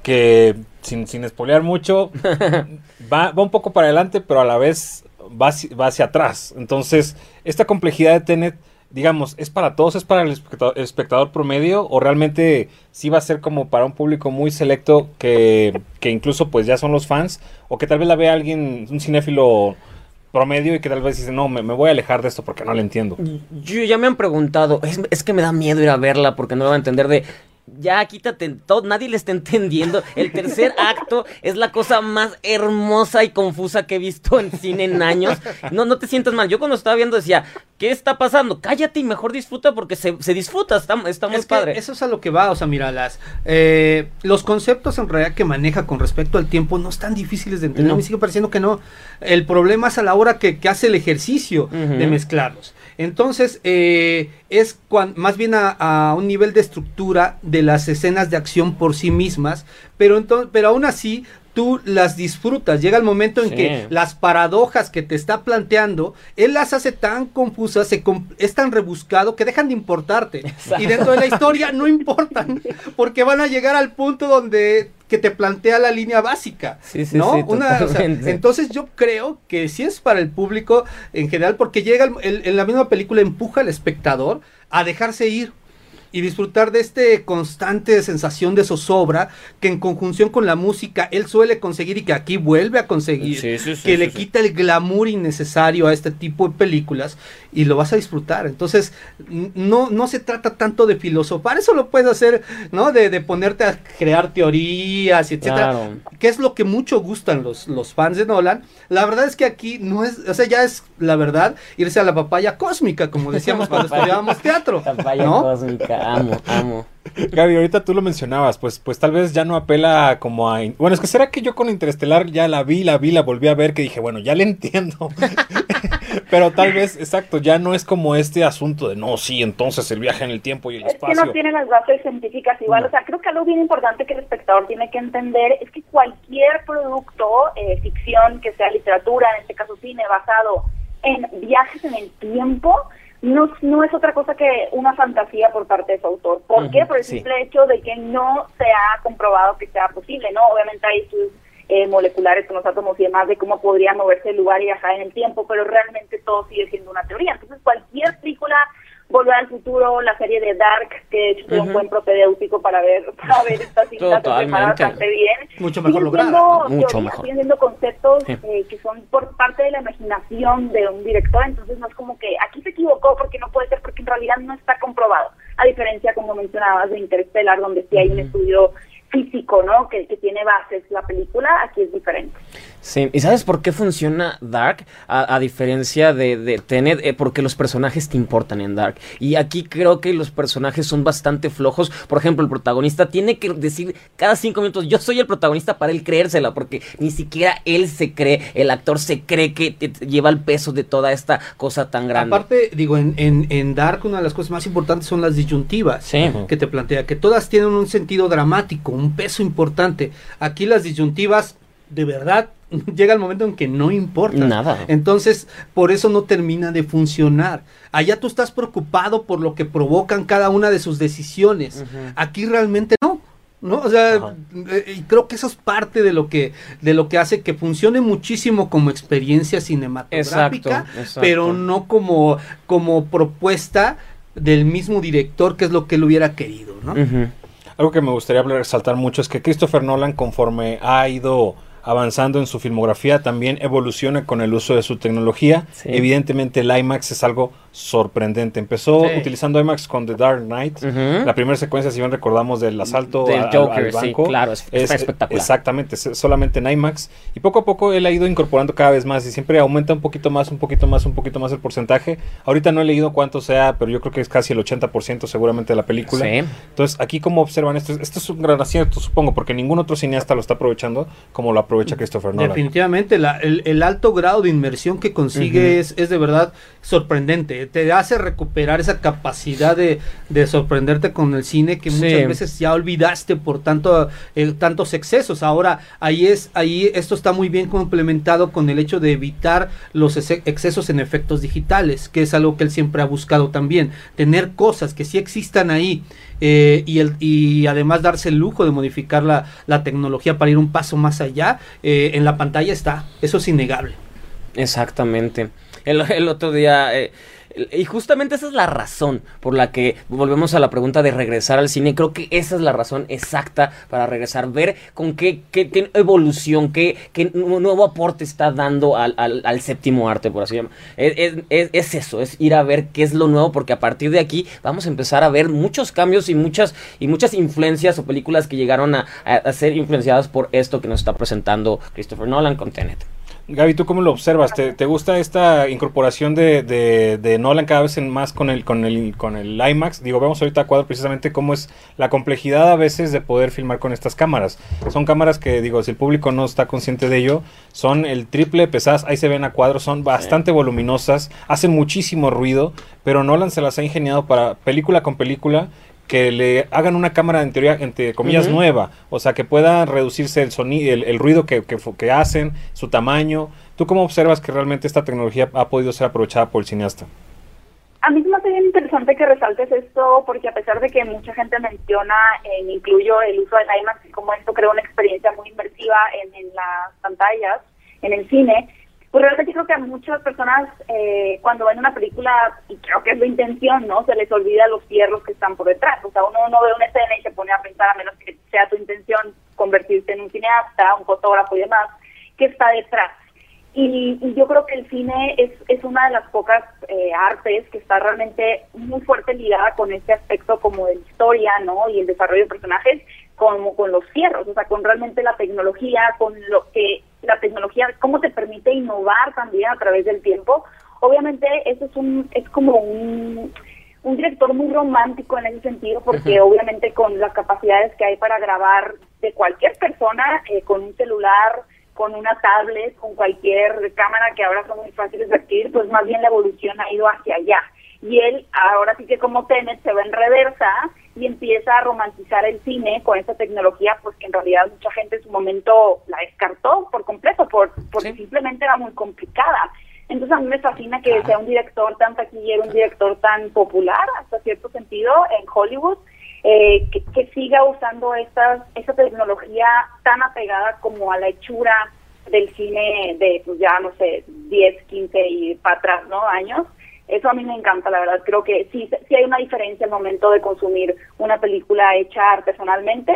que, sin, sin espolear mucho, (laughs) va, va un poco para adelante, pero a la vez va hacia, va hacia atrás. Entonces, esta complejidad de Tenet, digamos, ¿es para todos? ¿Es para el espectador, espectador promedio? ¿O realmente sí va a ser como para un público muy selecto que, que incluso pues ya son los fans? ¿O que tal vez la vea alguien, un cinéfilo promedio y que tal vez dice, no, me, me voy a alejar de esto porque no lo entiendo? Yo, ya me han preguntado, es, es que me da miedo ir a verla porque no lo van a entender de... Ya quítate todo, nadie le está entendiendo. El tercer (laughs) acto es la cosa más hermosa y confusa que he visto en cine en años. No, no te sientas mal. Yo cuando estaba viendo decía, ¿qué está pasando? Cállate y mejor disfruta porque se, se disfruta, está, está muy Es que padre. Eso es a lo que va, o sea, mira, las, eh, los conceptos en realidad que maneja con respecto al tiempo no están difíciles de entender. No. Me sigue pareciendo que no. El problema es a la hora que, que hace el ejercicio de mezclarlos. Entonces, eh, es más bien a, a un nivel de estructura de las escenas de acción por sí mismas, pero, pero aún así tú las disfrutas. Llega el momento en Sí. que las paradojas que te está planteando, él las hace tan confusas, se es tan rebuscado que dejan de importarte. Y dentro de la historia no importan, (laughs) porque van a llegar al punto donde que te plantea la línea básica. Sí, sí, ¿no? sí, Una- o sea, totalmente. entonces yo creo que sí es para el público en general, porque llega el- el- en la misma película empuja al espectador a dejarse ir y disfrutar de este constante sensación de zozobra que en conjunción con la música él suele conseguir y que aquí vuelve a conseguir, Sí, sí, sí, que le quita el glamour innecesario a este tipo de películas y lo vas a disfrutar. Entonces, no, no se trata tanto de filosofar, eso lo puedes hacer, ¿no? De, de ponerte a crear teorías y etcétera Claro. que es lo que mucho gustan los, los fans de Nolan. La verdad es que aquí no es, o sea, ya es la verdad irse a la papaya cósmica, como decíamos (laughs) cuando estudiábamos teatro. Papaya ¿no? cósmica, amo, amo. Gaby, ahorita tú lo mencionabas, pues, pues tal vez ya no apela como a... Bueno, es que será que yo con Interestelar ya la vi, la vi, la volví a ver, que dije, bueno, ya le entiendo. (laughs) Pero tal vez, exacto, ya no es como este asunto de, no, sí, entonces el viaje en el tiempo y el Es que espacio. no tiene las bases científicas igual. No. O sea, creo que algo bien importante que el espectador tiene que entender es que cualquier producto, eh, ficción, que sea literatura, en este caso cine, basado en viajes en el tiempo, no, no es otra cosa que una fantasía por parte de su autor. ¿Por qué? Por el sí. simple hecho de que no se ha comprobado que sea posible, ¿no? Obviamente hay estudios eh, moleculares con los átomos y demás de cómo podría moverse el lugar y viajar en el tiempo, pero realmente todo sigue siendo una teoría. Entonces, cualquier película, Volver al futuro, la serie de Dark, que de hecho fue un buen propedéutico para ver, (laughs) para ver esta cinta bastante bien. Mucho mejor lograda. Mucho mejor. Siendo conceptos Sí. eh, que son por parte de la imaginación de un director, entonces no es como que aquí se equivocó porque no puede ser, porque en realidad no está comprobado. A diferencia, como mencionabas, de Interstellar, donde sí hay un estudio físico, ¿no? Que, que tiene bases la película, aquí es diferente. Sí, ¿y sabes por qué funciona Dark? A, a diferencia de, de Tenet, eh, porque los personajes te importan en Dark. Y aquí creo que los personajes son bastante flojos. Por ejemplo, el protagonista tiene que decir cada cinco minutos, yo soy el protagonista para él creérsela, porque ni siquiera él se cree, el actor se cree que te- te lleva el peso de toda esta cosa tan grande. Aparte, digo, en, en, en Dark una de las cosas más importantes son las disyuntivas Sí. que te plantea, que todas tienen un sentido dramático, un peso importante. Aquí las disyuntivas, de verdad, (laughs) llega el momento en que no importan. Nada. Entonces, por eso no termina de funcionar. Allá tú estás preocupado por lo que provocan cada una de sus decisiones. Aquí realmente no. ¿No? O sea, Ajá. eh, y creo que eso es parte de lo que de lo que hace que funcione muchísimo como experiencia cinematográfica, Exacto, exacto. pero no como como propuesta del mismo director, que es lo que él hubiera querido, ¿no? Algo que me gustaría resaltar mucho es que Christopher Nolan, conforme ha ido avanzando en su filmografía, también evoluciona con el uso de su tecnología. Sí. Evidentemente el IMAX es algo sorprendente. Empezó Sí. utilizando IMAX con The Dark Knight. Ujú. La primera secuencia, si bien recordamos, del asalto Del al- Joker, al sí, banco. claro, es- espectacular. Exactamente, solamente en IMAX. Y poco a poco él ha ido incorporando cada vez más y siempre aumenta un poquito más, un poquito más, un poquito más el porcentaje. Ahorita no he leído cuánto sea, pero yo creo que es casi el 80% seguramente de la película. Sí. Entonces, aquí como observan esto, esto es un gran acierto, supongo, porque ningún otro cineasta lo está aprovechando como lo aprovecha Christopher Nolan. Definitivamente, la- el, el alto grado de inmersión que consigue es, es de verdad sorprendente. Te hace recuperar esa capacidad de, de sorprenderte con el cine que Sí. muchas veces ya olvidaste por tanto, eh, tantos excesos. Ahora, ahí es, ahí esto está muy bien complementado con el hecho de evitar los excesos en efectos digitales, que es algo que él siempre ha buscado también. Tener cosas que sí existan ahí. eh, y, el, y además darse el lujo de modificar la, la tecnología para ir un paso más allá, eh, en la pantalla está, eso es innegable. Exactamente. El, otro día... eh, y justamente esa es la razón por la que volvemos a la pregunta de regresar al cine. Creo que esa es la razón exacta para regresar. Ver con qué, qué, qué evolución, qué, qué nu- nuevo aporte está dando al, al- séptimo arte, por así llamarlo. Es- es eso, es ir a ver qué es lo nuevo, porque a partir de aquí vamos a empezar a ver muchos cambios y muchas, y muchas influencias o películas que llegaron a, a- a ser influenciadas por esto que nos está presentando Christopher Nolan con Tenet. Gaby, ¿tú cómo lo observas? ¿Te, te gusta esta incorporación de, de- de Nolan cada vez en más con el, con, el, con el IMAX? Digo, vemos ahorita a cuadro precisamente cómo es la complejidad a veces de poder filmar con estas cámaras. Son cámaras que, digo, si el público no está consciente de ello, son el triple pesadas, ahí se ven a cuadro, son bastante voluminosas, hacen muchísimo ruido, pero Nolan se las ha ingeniado para película con película que le hagan una cámara en teoría, entre comillas, nueva, o sea, que pueda reducirse el sonido, el, el ruido que, que, hacen, su tamaño. ¿Tú cómo observas que realmente esta tecnología ha podido ser aprovechada por el cineasta? A mí me hace bien interesante que resaltes esto porque a pesar de que mucha gente menciona, e incluyo el uso del IMAX y como esto crea una experiencia muy inmersiva en, en las pantallas, en el cine, pues realmente creo que a muchas personas eh, cuando ven una película, y creo que es la intención, ¿no? Se les olvida los fierros que están por detrás. O sea, uno no ve una escena y se pone a pensar, a menos que sea tu intención convertirte en un cineasta, un fotógrafo y demás, que está detrás. Y, y yo creo que el cine es, es una de las pocas eh, artes que está realmente muy fuerte ligada con este aspecto como de historia, ¿no? Y el desarrollo de personajes, como con los cierros, o sea, con realmente la tecnología, con lo que la tecnología, cómo te permite innovar también a través del tiempo. Obviamente, eso es un, es como un, un director muy romántico en ese sentido, porque obviamente con las capacidades que hay para grabar de cualquier persona, eh, con un celular, con una tablet, con cualquier cámara que ahora son muy fáciles de adquirir, pues más bien la evolución ha ido hacia allá. Y él, ahora sí que como Tenet, se va en reversa y empieza a romantizar el cine con esa tecnología, pues que en realidad mucha gente en su momento la descartó por completo, por, porque simplemente era muy complicada. Entonces a mí me fascina que sea un director tan taquillero, un director tan popular hasta cierto sentido en Hollywood, eh, que, que siga usando esta tecnología tan apegada como a la hechura del cine de, pues ya no sé, 10, 15 y para atrás, ¿no? Años. Eso a mí me encanta, la verdad. Creo que sí, sí hay una diferencia al momento de consumir una película hecha artesanalmente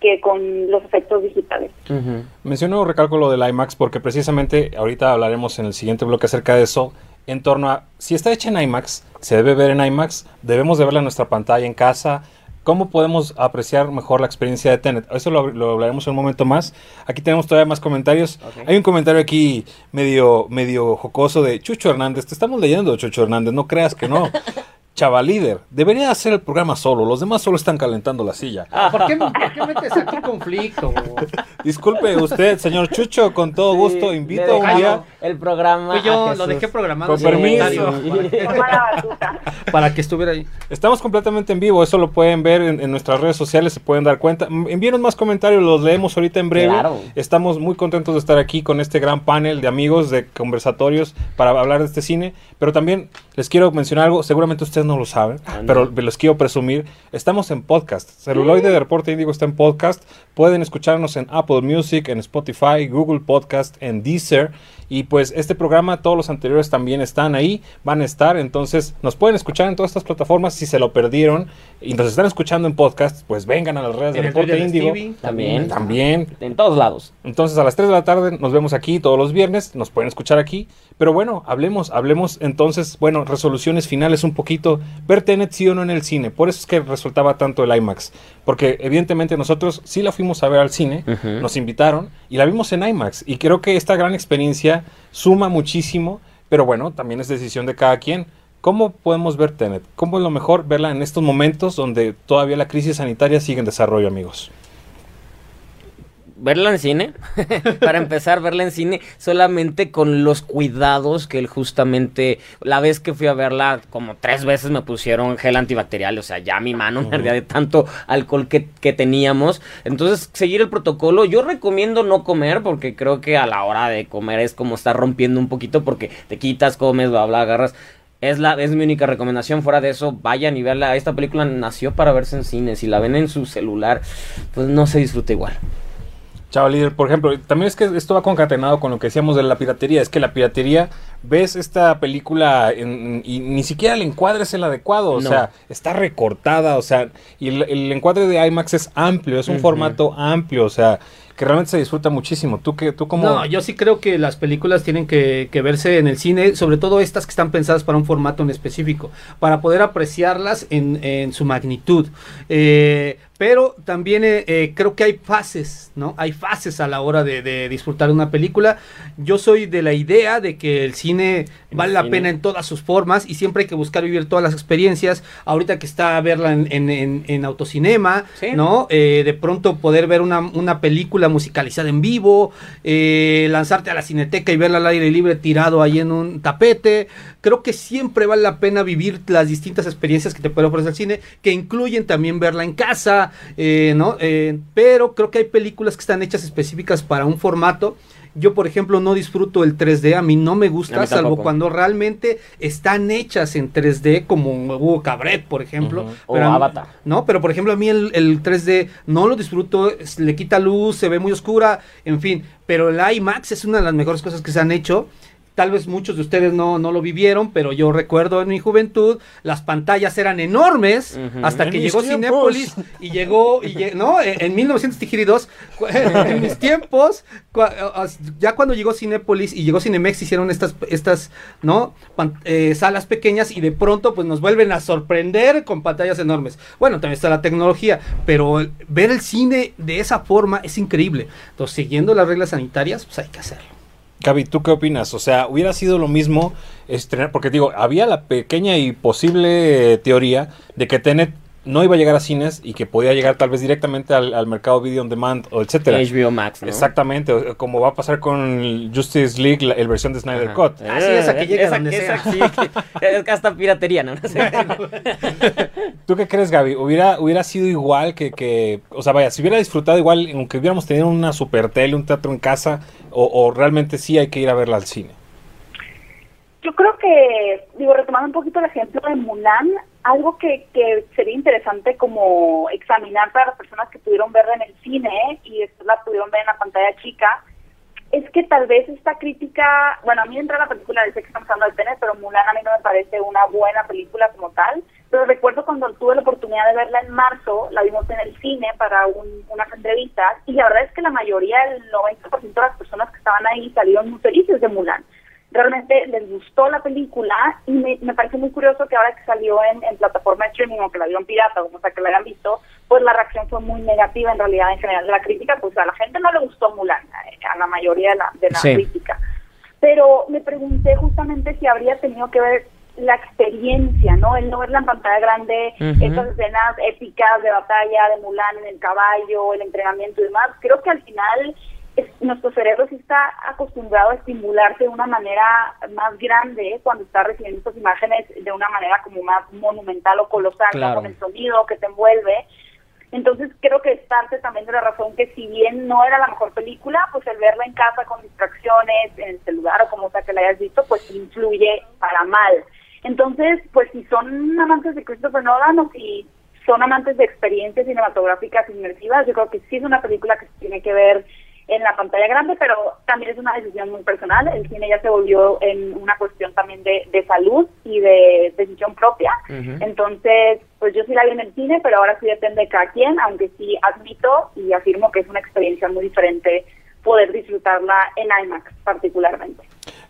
que con los efectos digitales. Ujú. Menciono, recalco lo del IMAX porque precisamente ahorita hablaremos en el siguiente bloque acerca de eso, en torno a si está hecha en IMAX, se debe ver en IMAX, debemos de verla en nuestra pantalla en casa, ¿cómo podemos apreciar mejor la experiencia de Tenet? Eso lo, lo hablaremos en un momento más. Aquí tenemos todavía más comentarios. Hay un comentario aquí medio, medio jocoso de Chucho Hernández, te estamos leyendo Chucho Hernández, no creas que no. (laughs) Chava líder, debería hacer el programa solo, los demás solo están calentando la silla. ¿Por qué, por qué metes aquí conflicto? (laughs) Disculpe usted, señor Chucho, con todo gusto, invito un día. el programa. Fui yo, lo dejé programado. Con permiso. (laughs) Para que estuviera ahí. Estamos completamente en vivo, eso lo pueden ver en, en nuestras redes sociales, se pueden dar cuenta. Envíenos más comentarios, los leemos ahorita en breve. Claro. Estamos muy contentos de estar aquí con este gran panel de amigos, de conversatorios para hablar de este cine. Pero también les quiero mencionar algo, seguramente ustedes no lo saben, Anda. pero los quiero presumir. Estamos en podcast. Celuloide de Reporte Índigo está en podcast. Pueden escucharnos en Apple Music, en Spotify, Google Podcast, en Deezer. Y pues este programa, todos los anteriores también están ahí, van a estar. Entonces nos pueden escuchar en todas estas plataformas. Si se lo perdieron y nos están escuchando en podcast, pues vengan a las redes de Reporte Índigo. También. También. En todos lados. Entonces a las 3 de la tarde nos vemos aquí todos los viernes, nos pueden escuchar aquí. Pero bueno, hablemos, hablemos entonces, bueno, resoluciones finales un poquito. Ver Tenet sí o no en el cine. Por eso es que resultaba tanto el IMAX. Porque evidentemente nosotros sí la fuimos a ver al cine, nos invitaron y la vimos en IMAX. Y creo que esta gran experiencia suma muchísimo. Pero bueno, también es decisión de cada quien. ¿Cómo podemos ver Tenet? ¿Cómo es lo mejor verla en estos momentos donde todavía la crisis sanitaria sigue en desarrollo, amigos? Verla en cine. (laughs) Para empezar, verla en cine solamente con los cuidados que él justamente. La vez que fui a verla, como tres veces me pusieron gel antibacterial. O sea, ya mi mano me ardía de tanto alcohol que, que teníamos. Entonces, seguir el protocolo. Yo recomiendo no comer porque creo que a la hora de comer es como estar rompiendo un poquito porque te quitas, comes, bla, bla, agarras. Es, la, es mi única recomendación. Fuera de eso, vayan y verla. Esta película nació para verse en cine. Si la ven en su celular, pues no se disfruta igual. Chava líder, por ejemplo, también es que esto va concatenado con lo que decíamos de la piratería. Es que la piratería, ves esta película en- y ni siquiera el encuadre es el adecuado. O No. sea, está recortada. O sea, y el, el encuadre de IMAX es amplio, es un formato amplio. O sea, que realmente se disfruta muchísimo. ¿Tú, qué, tú como No, yo sí creo que las películas tienen que, que verse en el cine, sobre todo estas que están pensadas para un formato en específico, para poder apreciarlas en, en su magnitud. Eh, pero también eh, eh, creo que hay fases, ¿no? Hay fases a la hora de, de disfrutar una película. Yo soy de la idea de que el cine El vale la cine. pena en todas sus formas y siempre hay que buscar vivir todas las experiencias. Ahorita que está a verla en, en, en- en autocinema, Sí. ¿no? Eh, de pronto poder ver una, una película película musicalizada en vivo, eh, lanzarte a la cineteca y verla al aire libre tirado ahí en un tapete. Creo que siempre vale la pena vivir las distintas experiencias que te puede ofrecer el cine, que incluyen también verla en casa, eh, ¿no? Eh, pero creo que hay películas que están hechas específicas para un formato yo, por ejemplo, no disfruto el 3D, a mí no me gusta, salvo cuando realmente están hechas en 3D, como Hugo Cabret, por ejemplo. O Avatar. No, pero por ejemplo, a mí el, el 3D no lo disfruto, le quita luz, se ve muy oscura, en fin. Pero el IMAX es una de las mejores cosas que se han hecho Tal vez muchos de ustedes no, no lo vivieron, pero yo recuerdo en mi juventud, las pantallas eran enormes hasta que llegó Cinépolis y llegó, y ¿no? En, en 1902, (laughs) en mis tiempos, ya cuando llegó Cinépolis y llegó Cinemex, hicieron estas, estas ¿no? Eh, salas pequeñas y de pronto pues nos vuelven a sorprender con pantallas enormes. Bueno, también está la tecnología, pero ver el cine de esa forma es increíble. Entonces, siguiendo las reglas sanitarias, pues hay que hacerlo. Gaby, ¿tú qué opinas? O sea, hubiera sido lo mismo estrenar, porque digo, había la pequeña y posible teoría de que Tenet no iba a llegar a cines y que podía llegar tal vez directamente al, mercado video on demand o etcétera. HBO Max, ¿no? Exactamente, como va a pasar con Justice League, la versión de Snyder Cut. Así es, que llega donde sea. es hasta piratería, ¿no? (laughs) (laughs) ¿Tú qué crees, Gaby? ¿Hubiera, hubiera sido igual que, que, o sea, vaya, si hubiera disfrutado igual, aunque hubiéramos tenido una super tele, un teatro en casa, o, o realmente sí hay que ir a verla al cine? Yo creo que, digo, retomando un poquito el ejemplo de Mulan, algo que, que sería interesante como examinar para las personas que pudieron verla en el cine y después la pudieron ver en la pantalla chica, es que tal vez esta crítica, bueno, a mí entra la película, dice que estamos hablando de Tenet, pero Mulan a mí no me parece una buena película como tal, pero recuerdo cuando tuve la oportunidad de verla en marzo, la vimos en el cine para unas entrevistas, y la verdad es que la mayoría, el 90% de las personas que estaban ahí salieron muy felices de Mulan realmente les gustó la película y me, me parece muy curioso que ahora que salió en, en plataforma de streaming o que la vieron pirata o sea que la hayan visto, pues la reacción fue muy negativa en realidad en general de la crítica, pues a la gente no le gustó Mulan, eh, a la mayoría de la, de la crítica. Pero me pregunté justamente si habría tenido que ver la experiencia, ¿no? El no verla en pantalla grande, esas escenas épicas de batalla de Mulan en el caballo, el entrenamiento y demás, creo que al final nuestro cerebro sí está acostumbrado a estimularse de una manera más grande cuando está recibiendo estas imágenes de una manera como más monumental o colosal, con el sonido que te envuelve. Entonces creo que es parte también de la razón que si bien no era la mejor película, pues el verla en casa con distracciones, en el celular o como sea que la hayas visto, pues influye para mal. Entonces, pues si son amantes de Christopher Nolan o si son amantes de experiencias cinematográficas inmersivas, yo creo que sí es una película que tiene que ver en la pantalla grande, pero también es una decisión muy personal. El cine ya se volvió en una cuestión también de, de salud y de decisión propia. Entonces, pues yo sí la vi en el cine, pero ahora sí depende de cada quien, aunque sí admito y afirmo que es una experiencia muy diferente poder disfrutarla en IMAX particularmente.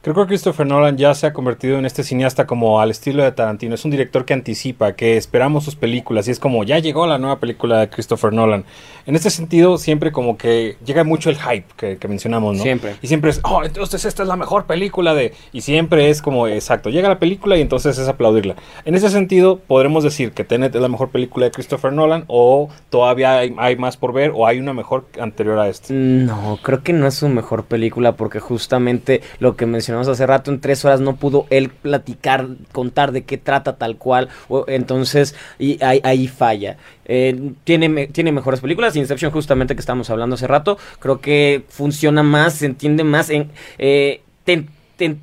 Creo que Christopher Nolan ya se ha convertido en este cineasta como al estilo de Tarantino. Es un director que anticipa, que esperamos sus películas y es como ya llegó la nueva película de Christopher Nolan. En este sentido, siempre como que llega mucho el hype que, mencionamos, ¿no? Siempre. Y siempre es, oh, entonces esta es la mejor película de... Y siempre es como, exacto, llega la película y entonces es aplaudirla. En ese sentido, podremos decir que Tenet es la mejor película de Christopher Nolan o todavía hay, hay más por ver o hay una mejor anterior a esta. No, creo que no es su mejor película porque justamente lo que mencionamos hace rato, en tres horas no pudo él platicar, contar de qué trata tal cual, entonces y ahí, falla. Eh, tiene, tiene mejores películas, Inception justamente que estamos hablando hace rato, creo que funciona más, se entiende más, eh, te,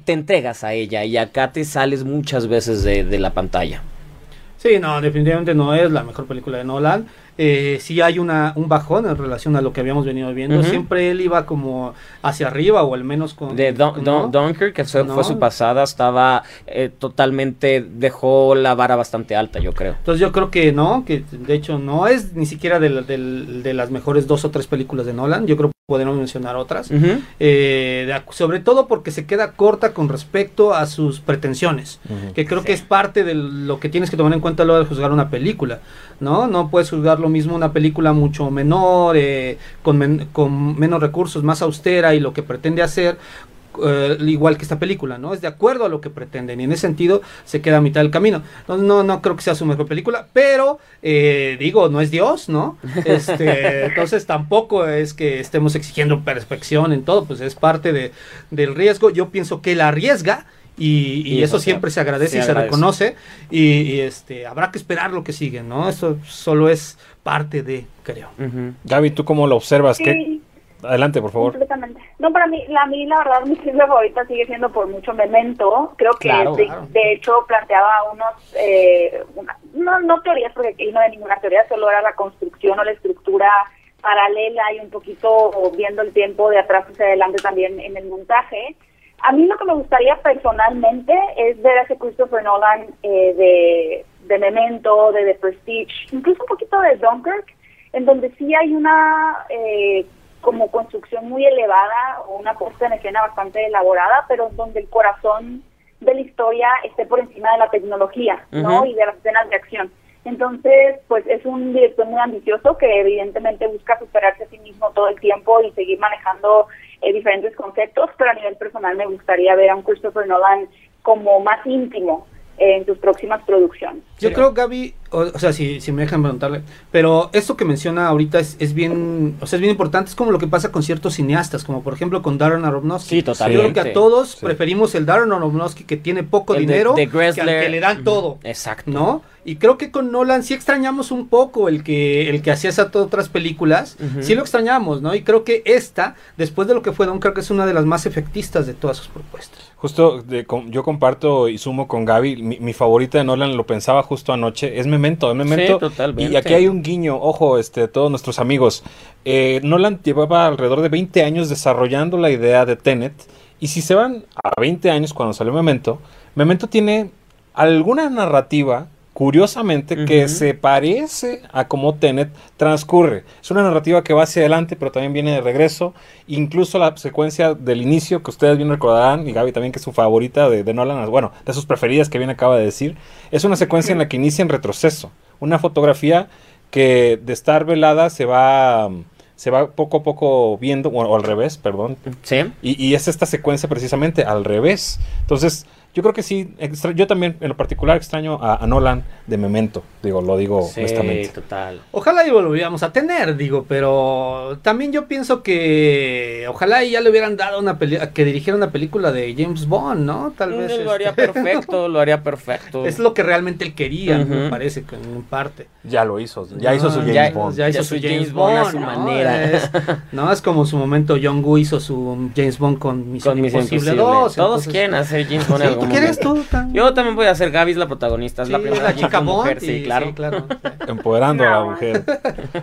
entregas a ella y acá te sales muchas veces de la pantalla. Sí, no, definitivamente no es la mejor película de Nolan eh, sí hay una, un bajón en relación a lo que habíamos venido viendo. Siempre él iba como hacia arriba o al menos con... De Dunker, que fue, su pasada, estaba eh, totalmente, dejó la vara bastante alta, yo creo. Entonces yo creo que no, que de hecho no es ni siquiera de, de las mejores dos o tres películas de Nolan. Yo creo podemos mencionar otras, eh, sobre todo porque se queda corta con respecto a sus pretensiones, que creo que es parte de lo que tienes que tomar en cuenta a lo de juzgar una película, ¿no? No puedes juzgar lo mismo una película mucho menor, eh, con, con menos recursos, más austera y lo que pretende hacer, eh, igual que esta película, ¿no? Es de acuerdo a lo que pretenden y en ese sentido se queda a mitad del camino. No, no, no creo que sea su mejor película, pero eh, digo, no es Dios, ¿no? (laughs) Este, entonces tampoco es que estemos exigiendo perfección en todo, pues es parte de, del riesgo. Yo pienso que la arriesga. Y, y Y eso siempre se agradece se y se reconoce y, y, este habrá que esperar lo que sigue, ¿no? Eso solo es parte de, creo. Ujú. Gaby, ¿tú cómo lo observas? ¿Qué? Adelante, por favor. completamente. No, para mí, la, mí la verdad mi película favorita sigue siendo por mucho Memento. Creo que Claro, de, claro. de hecho planteaba unos, eh, una- no, no teorías porque aquí no hay ninguna teoría, solo era la construcción o la estructura paralela y un poquito viendo el tiempo de atrás hacia adelante también en el montaje. A mí lo que me gustaría personalmente es ver a ese Christopher Nolan eh, de, de Memento, de The Prestige, incluso un poquito de Dunkirk, en donde sí hay una eh, como construcción muy elevada o una puesta en escena bastante elaborada, pero donde el corazón de la historia esté por encima de la tecnología, ¿no? Y de las escenas de acción. Entonces, pues es un director muy ambicioso que evidentemente busca superarse a sí mismo todo el tiempo y seguir manejando eh, diferentes conceptos, pero a nivel personal me gustaría ver a un Christopher Nolan como más íntimo en sus próximas producciones. Yo creo, Gaby, o, o sea, si, si me dejan preguntarle, pero esto que menciona ahorita es, es bien, o sea, es bien importante, es como lo que pasa con ciertos cineastas, como por ejemplo con Darren Aronofsky. Sí, Yo totalmente. creo que a todos Sí. preferimos el Darren Aronofsky que tiene poco El dinero, de que al que le dan todo. Exacto. ¿No? Y creo que con Nolan sí extrañamos un poco el que el que hacía esas otras películas, sí lo extrañamos, ¿no? Y creo que esta, después de lo que fue Don, creo que es una de las más efectistas de todas sus propuestas. Justo de- yo comparto y sumo con Gaby, mi, mi favorita de Nolan, lo pensaba justo anoche, es Memento, es Memento. Sí, totalmente. Y aquí hay un guiño, ojo, este, todos nuestros amigos. Eh, Nolan llevaba alrededor de 20 años desarrollando la idea de Tenet. Y si se van a 20 años cuando salió Memento, Memento tiene alguna narrativa, curiosamente, que se parece a cómo Tenet transcurre. Es una narrativa que va hacia adelante, pero también viene de regreso. Incluso la secuencia del inicio, que ustedes bien recordarán, y Gaby también, que es su favorita de, de Nolan, bueno, de sus preferidas que bien acaba de decir, es una secuencia en la que inicia en retroceso. Una fotografía que de estar velada se va, se va poco a poco viendo, o, o al revés, perdón, Sí. y, y es esta secuencia precisamente al revés. Entonces, yo creo que sí, extra- yo también en lo particular extraño a, a Nolan de Memento, digo, lo digo Sí, honestamente. total. Ojalá y lo volviéramos a tener, digo, pero también yo pienso que ojalá y ya le hubieran dado una peli que dirigiera una película de James Bond, ¿no? Tal vez. Él lo haría este, (laughs) perfecto, lo haría perfecto. es lo que realmente él quería, me parece, que en parte. Ya lo hizo, ya hizo su James ya- Bond. Ya hizo Ya su su James, James Bond Bond a su ¿no? manera. Es, no, es como su momento John Woo hizo su James Bond con Misión Con Imposible Imposible. 2. Todos entonces- quieren hacer James Bond Sí, algún ¿Tú quieres momento. tú? tan- Yo también voy a ser Gaby, es la protagonista. Es la primera la chica mujer, sí, claro. claro. (laughs) Empoderando a la mujer.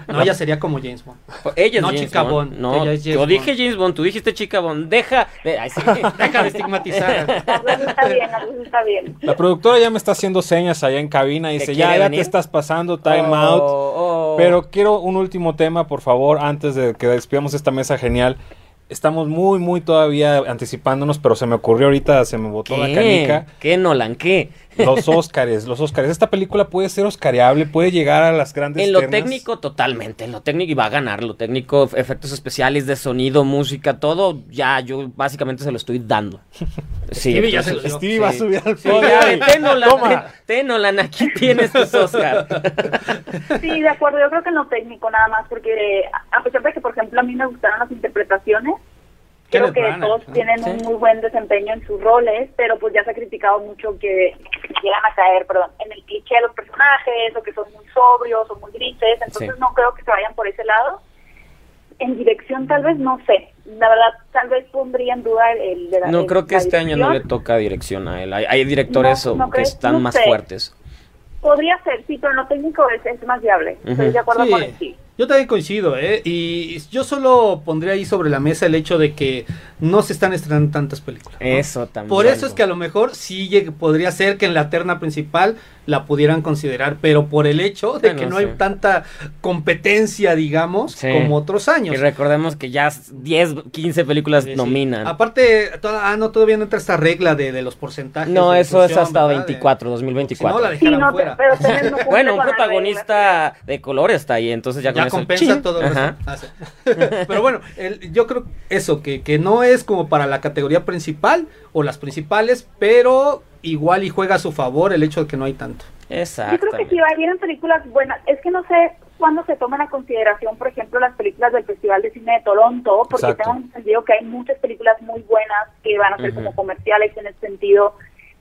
No, ella sería como James Bond. Ella es No, James chica Bond. Bond, No, ella es James yo dije. James Bond, tú dijiste chica Bond. Deja. de- ay, sí. (laughs) Deja de estigmatizar. (laughs) A veces está bien, a veces está bien. La productora ya me está haciendo señas allá en cabina y ¿Que dice, ya, ya te estás pasando time Oh, out. oh. Pero quiero un último tema, por favor, antes de que despidamos esta mesa genial. Estamos muy, muy todavía anticipándonos, pero se me ocurrió ahorita, se me botó la canica. ¿Qué? ¿Qué, Nolan? ¿Qué? Los Óscares, los Óscares. Esta película puede ser oscareable, puede llegar a las grandes En lo ternas. técnico, totalmente. En lo técnico, y va a ganar. Lo técnico, efectos especiales de sonido, música, todo. Ya, yo básicamente se lo estoy dando. (laughs) Sí, Stevie ya se entonces- lo Stevie va a sí. subir al Sí, podio. ya, ten, Nolan, Toma. ten, ten, Nolan, aquí tienes tus Oscar. (laughs) Sí, de acuerdo, yo creo que en lo técnico nada más, porque a pesar de que, por ejemplo, a mí me gustaron las interpretaciones, creo que todos ¿no? tienen Sí. un muy buen desempeño en sus roles, pero pues ya se ha criticado mucho que llegan a caer, perdón, en el cliché de los personajes, o que son muy sobrios o muy grises, entonces Sí. no creo que se vayan por ese lado. En dirección tal vez no sé, la verdad tal vez pondría en duda el de la No creo que este año no le toca dirección a él. Hay, hay directores No, no que crees, están no más sé. fuertes. Podría ser, sí, pero en lo técnico es, es más viable. Estoy de acuerdo Sí, con él, sí. Yo también coincido, ¿eh? Y yo solo pondría ahí sobre la mesa el hecho de que no se están estrenando tantas películas. ¿no? Eso también. Por eso es que a lo mejor sí podría ser que en la terna principal la pudieran considerar, pero por el hecho de Bueno, que no sí. hay tanta competencia, digamos, Sí. como otros años. Y recordemos que ya 10, 15 películas Sí, sí. nominan. Aparte, toda- ah, no, todavía no entra esta regla de, de los porcentajes. No, de eso es hasta ¿verdad? De- 24, Si 2024. no, la no, fuera. pero no (laughs) bueno, un protagonista de color está ahí, entonces ya, ya eso- compensa Chin. todo Ajá. eso. Ah. (laughs) Pero bueno, el- yo creo eso, que, que no es como para la categoría principal o las principales, pero igual y juega a su favor el hecho de que no hay tanto. Exacto. Yo creo que si va vienen películas buenas, es que no sé cuándo se toman a consideración, por ejemplo, las películas del Festival de Cine de Toronto, porque Exacto. tengo entendido que hay muchas películas muy buenas que van a ser como comerciales en ese sentido,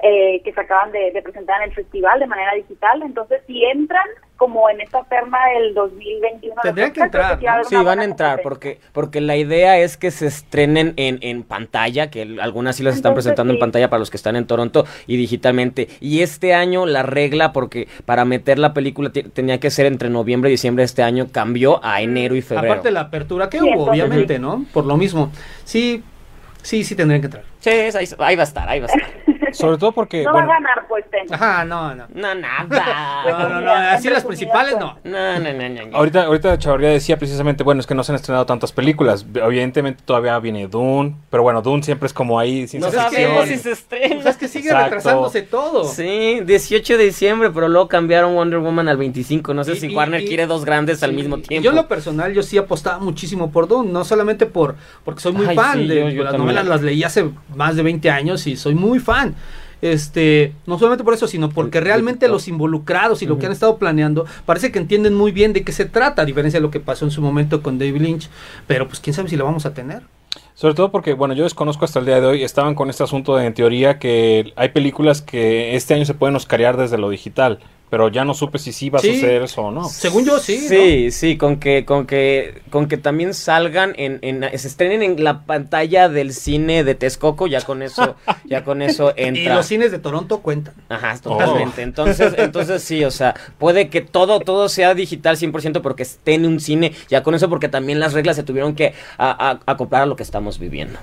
eh, que se acaban de, de presentar en el festival de manera digital. Entonces, si entran como en esta terna del 2021, de Tendrían que entrar, sí van a entrar porque porque la idea es que se estrenen en, en pantalla, que el- algunas sí las están Entonces, presentando en pantalla para los que están en Toronto y digitalmente. Y este año la regla, porque para meter la película tenía que ser entre noviembre y diciembre de este año, cambió a enero y febrero. Aparte de la apertura que Sí, hubo, entonces- obviamente, ¿no? Por lo mismo. Sí, sí, sí tendrían que entrar. Sí, es- ahí, ahí va a estar, ahí va a estar. Sobre todo porque, No bueno, va a ganar, pues. Ajá, no, no. No, nada. (laughs) No, no, no, así las principales no. No, no, no, no, no. ahorita, ahorita Chavarría decía precisamente, bueno, es que no se han estrenado tantas películas. Evidentemente todavía viene Dune, pero bueno, Dune siempre es como ahí ciencia No sabemos si se estrena. Pues es que sigue Exacto. retrasándose todo. Sí, 18 de diciembre, pero luego cambiaron Wonder Woman al 25. No sé Y- si y- Warner y- quiere dos grandes al mismo tiempo. Yo en lo personal, yo sí apostaba muchísimo por Dune, no solamente por porque soy muy Ay, fan sí, de yo- yo las también. novelas, las leí hace más de 20 años y soy muy fan. Este, no solamente por eso, sino porque realmente los involucrados y lo que han estado planeando parece que entienden muy bien de qué se trata, a diferencia de lo que pasó en su momento con David Lynch, pero pues quién sabe si lo vamos a tener. Sobre todo porque, bueno, yo desconozco hasta el día de hoy, estaban con este asunto de, en teoría, que hay películas que este año se pueden oscarear desde lo digital, pero ya no supe si sí va a Sí. suceder eso o no. Según yo sí, Sí, sí, con que, con que, con que también salgan en, en, se estrenen en la pantalla del cine de Texcoco, ya con eso, ya con eso (laughs) Y entra. los cines de Toronto cuentan. Ajá, totalmente. Entonces, (laughs) entonces sí, o sea, puede que todo, todo sea digital 100%, pero que esté en un cine, ya con eso, porque también las reglas se tuvieron que a- a- acoplar a lo que estamos viviendo.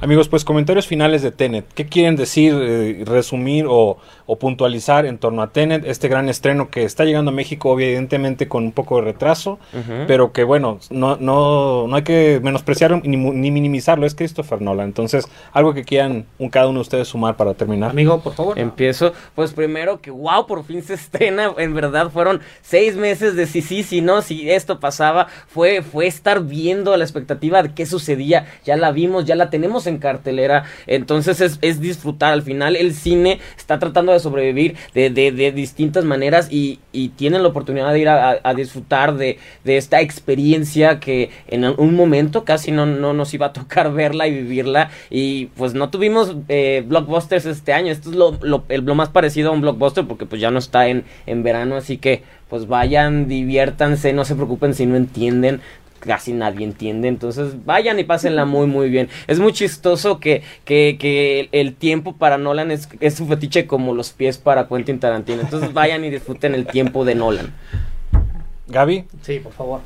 Amigos, pues comentarios finales de Tenet. ¿Qué quieren decir, eh, resumir o, o puntualizar en torno a Tenet? Este gran estreno que está llegando a México, evidentemente con un poco de retraso, pero que bueno, no, no, no hay que menospreciarlo ni, ni minimizarlo. Es Christopher Nolan. Entonces, algo que quieran un, cada uno de ustedes sumar para terminar. Amigo, por favor. Empiezo, pues primero que wow, por fin se (laughs) estrena, en verdad fueron seis meses de sí, sí, sí, no, si esto pasaba, fue, fue estar viendo la expectativa de qué sucedía, ya la vimos, ya la tenemos en cartelera, entonces es, es disfrutar, al final el cine está tratando de sobrevivir de, de, de distintas maneras y, y tienen la oportunidad de ir a, a- disfrutar de, de esta experiencia que en un momento casi no, no nos iba a tocar (laughs) verla y vivirla. Y pues no tuvimos eh, blockbusters este año, esto es lo, lo, el- lo más parecido a un blockbuster porque pues ya no está en, en verano, así que pues vayan, diviértanse, no se preocupen si no entienden, casi nadie entiende, entonces vayan y pásenla muy muy bien. Es muy chistoso que, que, que el, tiempo para Nolan es, es su fetiche como los pies para Quentin Tarantino, entonces vayan y disfruten el tiempo de Nolan. Gaby, Sí, por favor.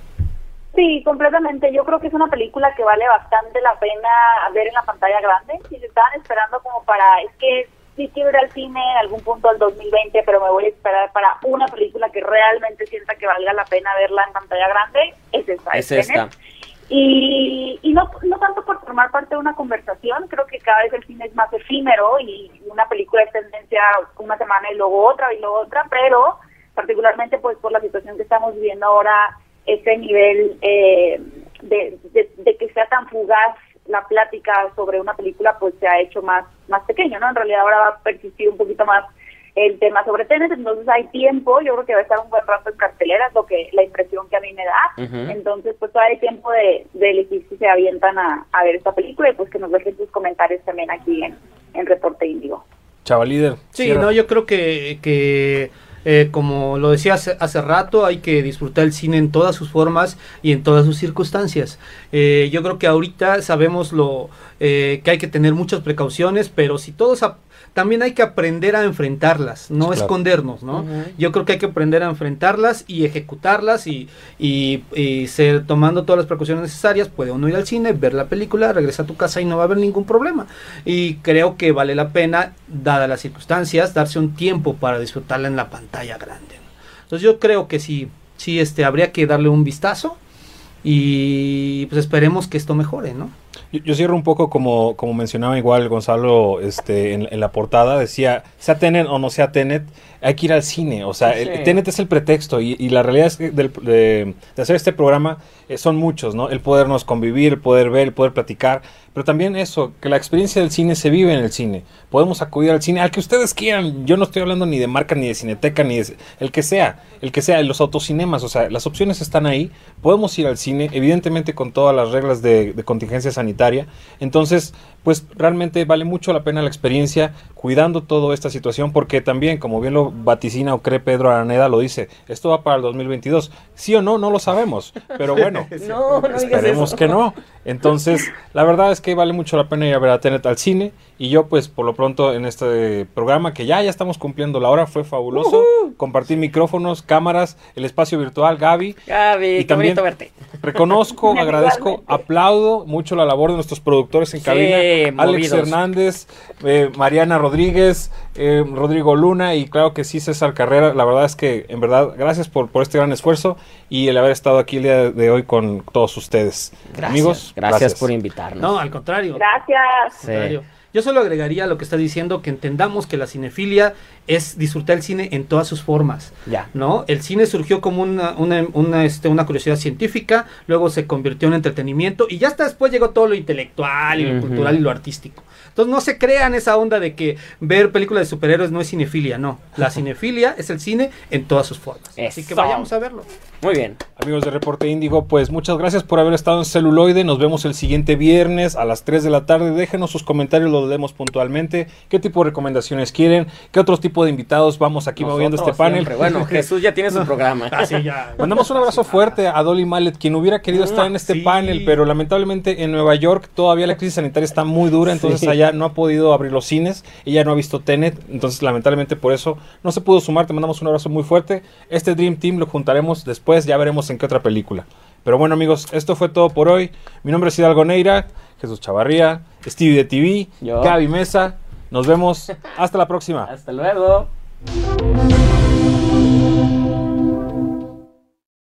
Sí, completamente. Yo creo que es una película que vale bastante la pena ver en la pantalla grande. Si se estaban esperando como para, es que sí quiero ir al cine en algún punto del 2020, pero me voy a esperar para una película que realmente sienta que valga la pena verla en pantalla grande, es esta. Es esta. Y, y no, no tanto por formar parte de una conversación, creo que cada vez el cine es más efímero y una película es tendencia una semana y luego otra y luego otra, pero particularmente pues por la situación que estamos viviendo ahora, este nivel eh, de, de- de que sea tan fugaz la plática sobre una película pues se ha hecho más, más pequeño, ¿no? En realidad ahora va a persistir un poquito más el tema sobre Tenet, entonces hay tiempo, yo creo que va a estar un buen rato en cartelera, es lo que la impresión que a mí me da. Entonces, pues todavía hay tiempo de, de elegir si se avientan a, a ver esta película y pues que nos dejen sus comentarios también aquí en, en Reporte Índigo. chavalíder. Sí, cierra. no, yo creo que, que eh, como lo decía hace, rato, hay que disfrutar el cine en todas sus formas y en todas sus circunstancias. Eh, yo creo que ahorita sabemos lo eh, que hay que tener muchas precauciones, pero si todos también hay que aprender a enfrentarlas, no Claro. escondernos, ¿no? Yo creo que hay que aprender a enfrentarlas y ejecutarlas y, y, y ser tomando todas las precauciones necesarias. Puede uno ir al cine, ver la película, regresar a tu casa y no va a haber ningún problema. Y creo que vale la pena, dadas las circunstancias, darse un tiempo para disfrutarla en la pantalla grande. ¿no? Entonces yo creo que sí, sí, este, habría que darle un vistazo y pues esperemos que esto mejore, ¿no? Yo, yo cierro un poco como, como mencionaba igual Gonzalo este, en, en la portada, decía, sea Tenet o no sea Tenet, hay que ir al cine, o sea, el- Sí. Tenet es el pretexto y, y la realidad es que del- de, de hacer este programa eh, son muchos, ¿no? El podernos convivir, el poder ver, el poder platicar, pero también eso, que la experiencia del cine se vive en el cine. Podemos acudir al cine, al que ustedes quieran. Yo no estoy hablando ni de marca, ni de cineteca, ni de el que sea, el que sea, los autocinemas, o sea, las opciones están ahí. Podemos ir al cine, evidentemente con todas las reglas de, de contingencia sanitaria. Entonces, pues realmente vale mucho la pena la experiencia cuidando toda esta situación, porque también, como bien lo vaticina o cree Pedro Araneda, lo dice, esto va para el 2022. Sí o no, no lo sabemos, pero (laughs) bueno. No, Esperemos que no. Entonces, la verdad es que vale mucho la pena ir a ver a Tenet al cine. Y yo, pues, por lo pronto, en este programa, que ya, ya estamos cumpliendo la hora, fue fabuloso. Compartir micrófonos, cámaras, el espacio virtual, Gaby. Gaby, Y qué también- bonito verte. Reconozco, (laughs) agradezco, aplaudo mucho la labor de nuestros productores en Sí, cabina. Alex movidos. Hernández, eh, Mariana Rodríguez, eh, Rodrigo Luna y claro que sí, César Carrera. La verdad es que, en verdad, gracias por, por este gran esfuerzo y el haber estado aquí el día de hoy con todos ustedes. Gracias, Amigos, gracias, por invitarnos. No, al contrario. Gracias. Sí. contrario. Yo solo agregaría lo que está diciendo, que entendamos que la cinefilia es disfrutar el cine en todas sus formas. Ya. ¿no? El cine surgió como una, una, una, este, una curiosidad científica, luego se convirtió en entretenimiento y ya hasta después llegó todo lo intelectual y lo cultural y lo artístico. Entonces no se crean esa onda de que ver películas de superhéroes no es cinefilia, no. La (laughs) cinefilia es el cine en todas sus formas. Así que vayamos a verlo. Muy bien. Amigos de Reporte Índigo, pues muchas gracias por haber estado en Celuloide. Nos vemos el siguiente viernes a las 3 de la tarde. Déjenos sus comentarios, los leemos puntualmente. ¿Qué tipo de recomendaciones quieren? ¿Qué otros tipo de invitados vamos aquí moviendo este panel? siempre. Bueno, (laughs) Jesús ya tiene su programa. Así ya. Mandamos un abrazo fuerte a Dolly Mallet, quien hubiera querido estar en este Sí. panel, pero lamentablemente en Nueva York todavía la crisis sanitaria está muy dura, entonces Sí. allá no ha podido abrir los cines, ella no ha visto Tenet, entonces lamentablemente por eso no se pudo sumar, te mandamos un abrazo muy fuerte. Este Dream Team lo juntaremos después, ya veremos en qué otra película. Pero bueno amigos, esto fue todo por hoy. Mi nombre es Hidalgo Neira, Jesús Chavarría, Stevie de TV, Yo. Gaby Mesa. Nos vemos. (laughs) Hasta la próxima. Hasta luego.